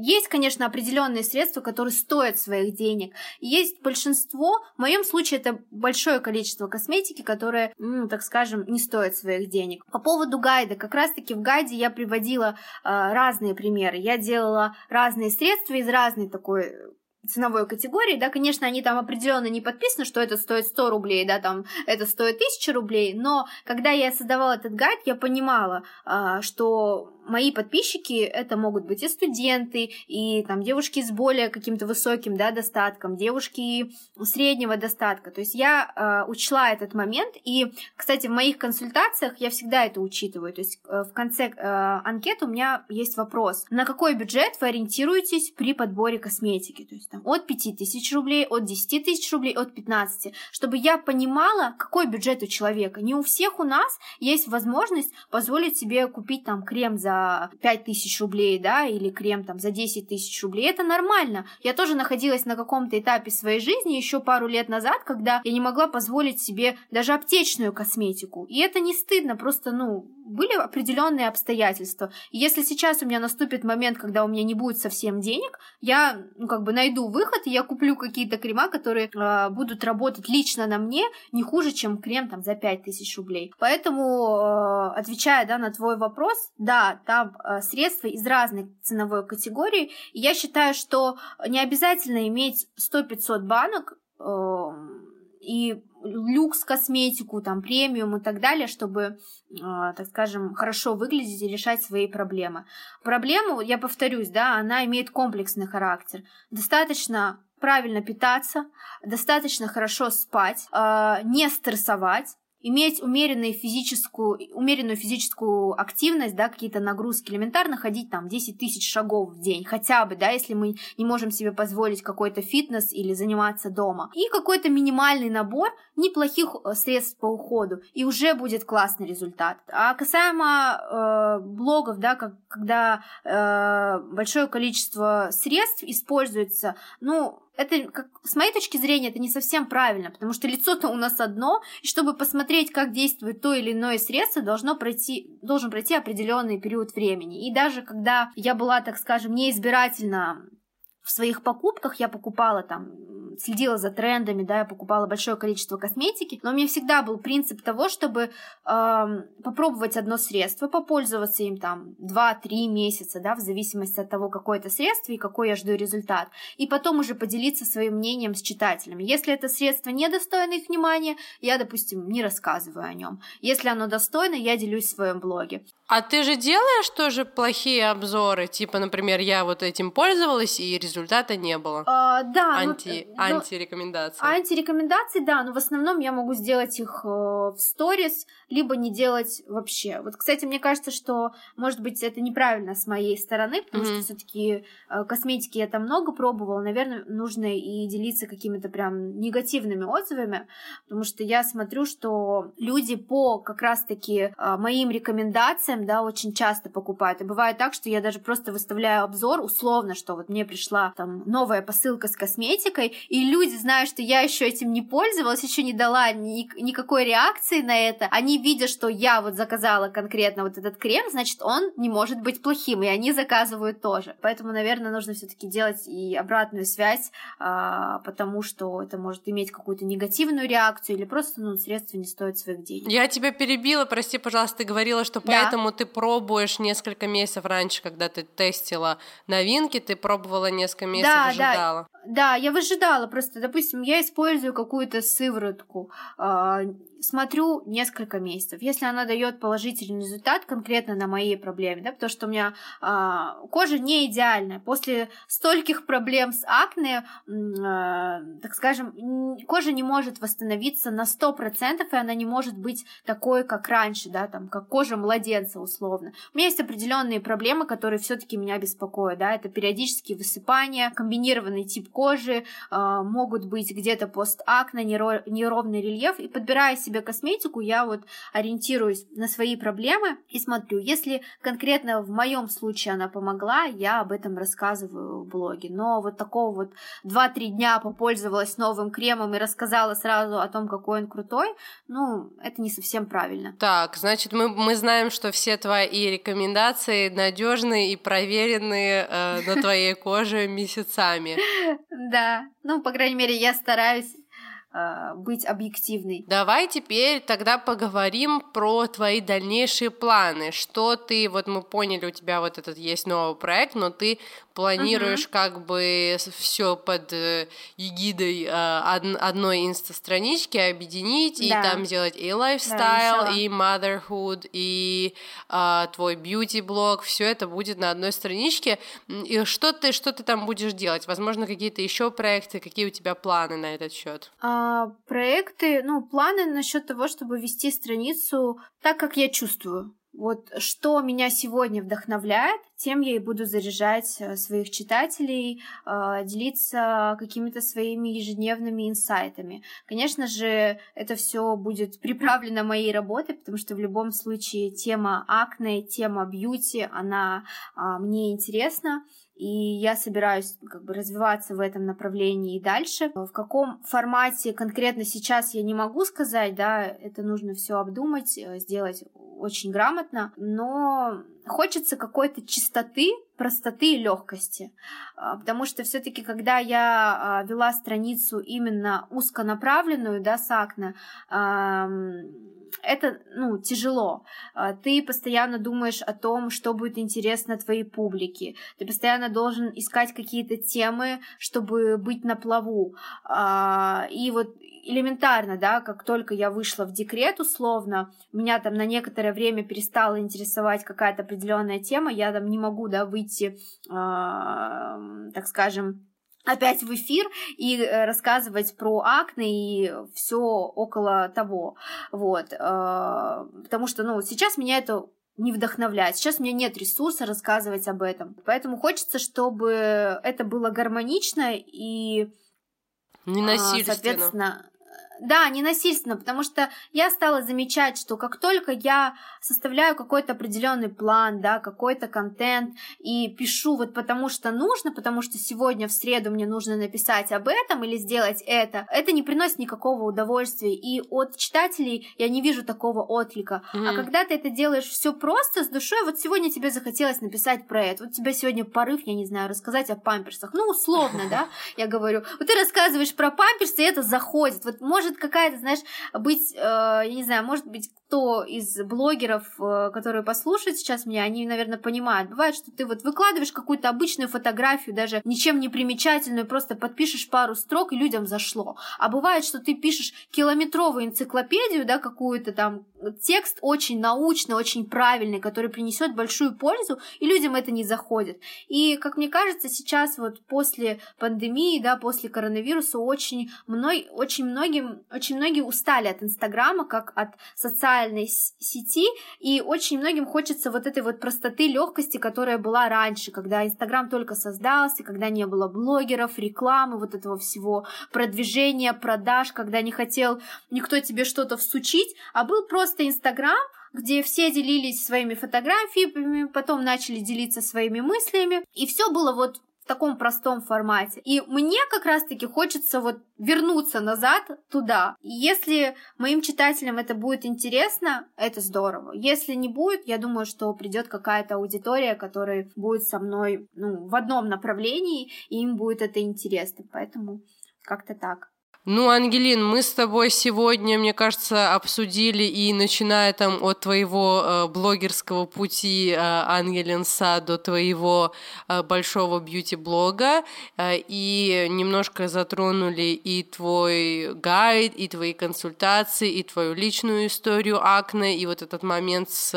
есть, конечно, определенные средства, которые стоят своих денег. Есть большинство, в моем случае это большое количество косметики, которые, ну, так скажем, не стоят своих денег. По поводу гайда, как раз-таки в гайде я приводила э, разные примеры. Я делала разные средства из разной такой ценовой категории, да, конечно, они там определенно не подписаны, что это стоит 100 рублей, да, там это стоит 1000 рублей, но когда я создавала этот гайд, я понимала, а, что мои подписчики это могут быть и студенты, и там девушки с более каким-то высоким да, достатком, девушки среднего достатка. То есть я э, учла этот момент, и, кстати, в моих консультациях я всегда это учитываю. То есть э, в конце э, анкеты у меня есть вопрос, на какой бюджет вы ориентируетесь при подборе косметики? То есть там от 5 тысяч рублей, от 10 тысяч рублей, от 15, чтобы я понимала, какой бюджет у человека. Не у всех у нас есть возможность позволить себе купить там крем за 5 тысяч рублей, да, или крем там за 10 тысяч рублей. Это нормально. Я тоже находилась на каком-то этапе своей жизни еще пару лет назад, когда я не могла позволить себе даже аптечную косметику. И это не стыдно, просто, ну, были определенные обстоятельства. Если сейчас у меня наступит момент, когда у меня не будет совсем денег, я, ну, как бы найду выход, и я куплю какие-то крема, которые э, будут работать лично на мне не хуже, чем крем там за 5000 рублей. Поэтому, э, отвечая, да, на твой вопрос, да, там э, средства из разной ценовой категории, и я считаю, что не обязательно иметь 100-500 банок, э, и люкс косметику, там, премиум и так далее, чтобы, э, так скажем, хорошо выглядеть и решать свои проблемы. Проблему, я повторюсь, да, она имеет комплексный характер. Достаточно правильно питаться, достаточно хорошо спать, э, не стрессовать, иметь умеренную физическую, умеренную физическую активность, да, какие-то нагрузки, элементарно ходить там 10 тысяч шагов в день, хотя бы, да, если мы не можем себе позволить какой-то фитнес или заниматься дома. И какой-то минимальный набор неплохих э, средств по уходу, и уже будет классный результат. А касаемо э, блогов, да, как, когда э, большое количество средств используется, ну, это, как, с моей точки зрения, это не совсем правильно, потому что лицо-то у нас одно, и чтобы посмотреть, как действует то или иное средство, должно пройти, должен пройти определенный период времени. И даже когда я была, так скажем, неизбирательна в своих покупках, я покупала там следила за трендами, да, я покупала большое количество косметики, но у меня всегда был принцип того, чтобы э, попробовать одно средство, попользоваться им там 2-3 месяца, да, в зависимости от того, какое это средство и какой я жду результат, и потом уже поделиться своим мнением с читателями. Если это средство недостойно их внимания, я, допустим, не рассказываю о нем. Если оно достойно, я делюсь в своем блоге. А ты же делаешь тоже плохие обзоры? Типа, например, я вот этим пользовалась, и результата не было. А, да. Анти, ну, антирекомендации. Антирекомендации, да, но в основном я могу сделать их э, в сторис, либо не делать вообще. Вот, кстати, мне кажется, что, может быть, это неправильно с моей стороны, потому mm-hmm. что все-таки э, косметики я там много пробовала. Наверное, нужно и делиться какими-то прям негативными отзывами, потому что я смотрю, что люди по как раз-таки э, моим рекомендациям да, очень часто покупают. И бывает так, что я даже просто выставляю обзор условно, что вот мне пришла там новая посылка с косметикой, и люди, зная, что я еще этим не пользовалась, еще не дала ни, никакой реакции на это, они видят, что я вот заказала конкретно вот этот крем, значит, он не может быть плохим, и они заказывают тоже. Поэтому, наверное, нужно все-таки делать и обратную связь, а, потому что это может иметь какую-то негативную реакцию или просто, ну, средства не стоят своих денег. Я тебя перебила, прости, пожалуйста, ты говорила, что да. поэтому поэтому ты пробуешь несколько месяцев раньше, когда ты тестила новинки, ты пробовала несколько месяцев, да, ожидала. Да. Да, я выжидала просто, допустим, я использую какую-то сыворотку, э, смотрю несколько месяцев. Если она дает положительный результат конкретно на моей проблеме, да, потому что у меня э, кожа не идеальная. После стольких проблем с акне, э, так скажем, кожа не может восстановиться на 100%, и она не может быть такой, как раньше, да, там, как кожа младенца условно. У меня есть определенные проблемы, которые все-таки меня беспокоят, да, это периодические высыпания, комбинированный тип кожи, э, могут быть где-то постакне, неровный рельеф. И подбирая себе косметику, я вот ориентируюсь на свои проблемы и смотрю, если конкретно в моем случае она помогла, я об этом рассказываю в блоге. Но вот такого вот 2-3 дня попользовалась новым кремом и рассказала сразу о том, какой он крутой, ну, это не совсем правильно. Так, значит, мы, мы знаем, что все твои рекомендации надежные и проверенные э, на твоей коже месяцами. Да, ну, по крайней мере, я стараюсь э, быть объективной. Давай теперь тогда поговорим про твои дальнейшие планы. Что ты, вот мы поняли, у тебя вот этот есть новый проект, но ты планируешь uh-huh. как бы все под э, эгидой э, одной инста-странички объединить да. и там сделать и лайфстайл, да, и motherhood, и э, твой бьюти-блог, все это будет на одной страничке. И что ты, что ты там будешь делать? Возможно, какие-то еще проекты, какие у тебя планы на этот счет? А, проекты, ну, планы насчет того, чтобы вести страницу так, как я чувствую. Вот что меня сегодня вдохновляет, тем я и буду заряжать э, своих читателей, э, делиться какими-то своими ежедневными инсайтами. Конечно же, это все будет приправлено моей работой, потому что в любом случае тема акне, тема бьюти, она а, мне интересна и я собираюсь как бы развиваться в этом направлении и дальше. В каком формате конкретно сейчас я не могу сказать, да, это нужно все обдумать, э, сделать очень грамотно, но хочется какой-то чистоты, простоты и легкости. А, потому что все-таки, когда я а, вела страницу именно узконаправленную, да, с акне, это, ну, тяжело. А, ты постоянно думаешь о том, что будет интересно твоей публике. Ты постоянно должен искать какие-то темы, чтобы быть на плаву. И вот элементарно, да, как только я вышла в декрет условно, меня там на некоторое время перестала интересовать какая-то определенная тема, я там не могу, да, выйти, э, так скажем, опять в эфир и э, рассказывать про акне и все около того, вот, э, потому что, ну, сейчас меня это не вдохновляет. Сейчас у меня нет ресурса рассказывать об этом. Поэтому хочется, чтобы это было гармонично и Ненасильственно. Соответственно, да, не насильственно, потому что я стала замечать, что как только я составляю какой-то определенный план, да, какой-то контент и пишу вот потому что нужно, потому что сегодня в среду мне нужно написать об этом или сделать это, это не приносит никакого удовольствия, и от читателей я не вижу такого отклика. Mm-hmm. А когда ты это делаешь все просто, с душой, вот сегодня тебе захотелось написать про это, вот тебя сегодня порыв, я не знаю, рассказать о памперсах, ну, условно, да, я говорю, вот ты рассказываешь про памперсы, и это заходит, вот может может какая-то, знаешь, быть, э, я не знаю, может быть, кто из блогеров, э, которые послушают сейчас меня, они, наверное, понимают. Бывает, что ты вот выкладываешь какую-то обычную фотографию, даже ничем не примечательную, просто подпишешь пару строк, и людям зашло. А бывает, что ты пишешь километровую энциклопедию, да, какую-то там текст очень научный, очень правильный, который принесет большую пользу, и людям это не заходит. И, как мне кажется, сейчас вот после пандемии, да, после коронавируса очень, мной, очень многим, очень многие устали от Инстаграма, как от социальных социальной сети, и очень многим хочется вот этой вот простоты, легкости, которая была раньше, когда Инстаграм только создался, когда не было блогеров, рекламы, вот этого всего, продвижения, продаж, когда не хотел никто тебе что-то всучить, а был просто Инстаграм, где все делились своими фотографиями, потом начали делиться своими мыслями, и все было вот таком простом формате. И мне как раз-таки хочется вот вернуться назад туда. И если моим читателям это будет интересно, это здорово. Если не будет, я думаю, что придет какая-то аудитория, которая будет со мной ну, в одном направлении, и им будет это интересно. Поэтому как-то так. Ну, Ангелин, мы с тобой сегодня, мне кажется, обсудили и начиная там от твоего э, блогерского пути э, Ангелин Са до твоего э, большого бьюти-блога э, и немножко затронули и твой гайд, и твои консультации, и твою личную историю акне, и вот этот момент с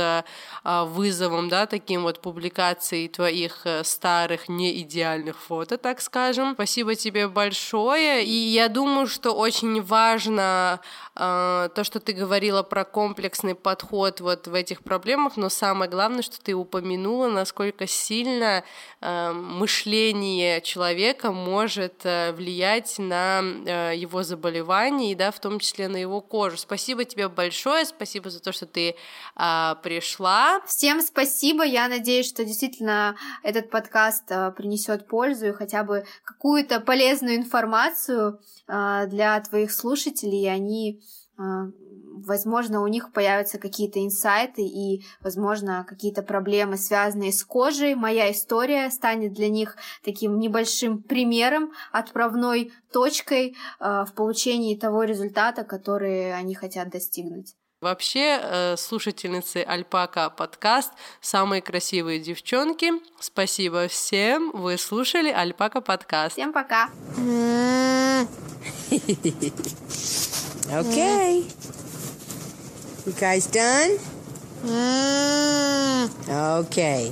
э, вызовом, да, таким вот публикацией твоих э, старых неидеальных фото, так скажем. Спасибо тебе большое, и я думаю, что очень важно э, то, что ты говорила про комплексный подход вот в этих проблемах, но самое главное, что ты упомянула, насколько сильно э, мышление человека может э, влиять на э, его заболевание и, да, в том числе на его кожу. Спасибо тебе большое, спасибо за то, что ты э, пришла. Всем спасибо, я надеюсь, что действительно этот подкаст э, принесет пользу и хотя бы какую-то полезную информацию э, для твоих слушателей, они а, возможно, у них появятся какие-то инсайты и, возможно, какие-то проблемы, связанные с кожей. Моя история станет для них таким небольшим примером, отправной точкой э, в получении того результата, который они хотят достигнуть. Вообще, э, слушательницы Альпака подкаст «Самые красивые девчонки». Спасибо всем. Вы слушали Альпака подкаст. Всем пока. Okay. You guys done? Okay.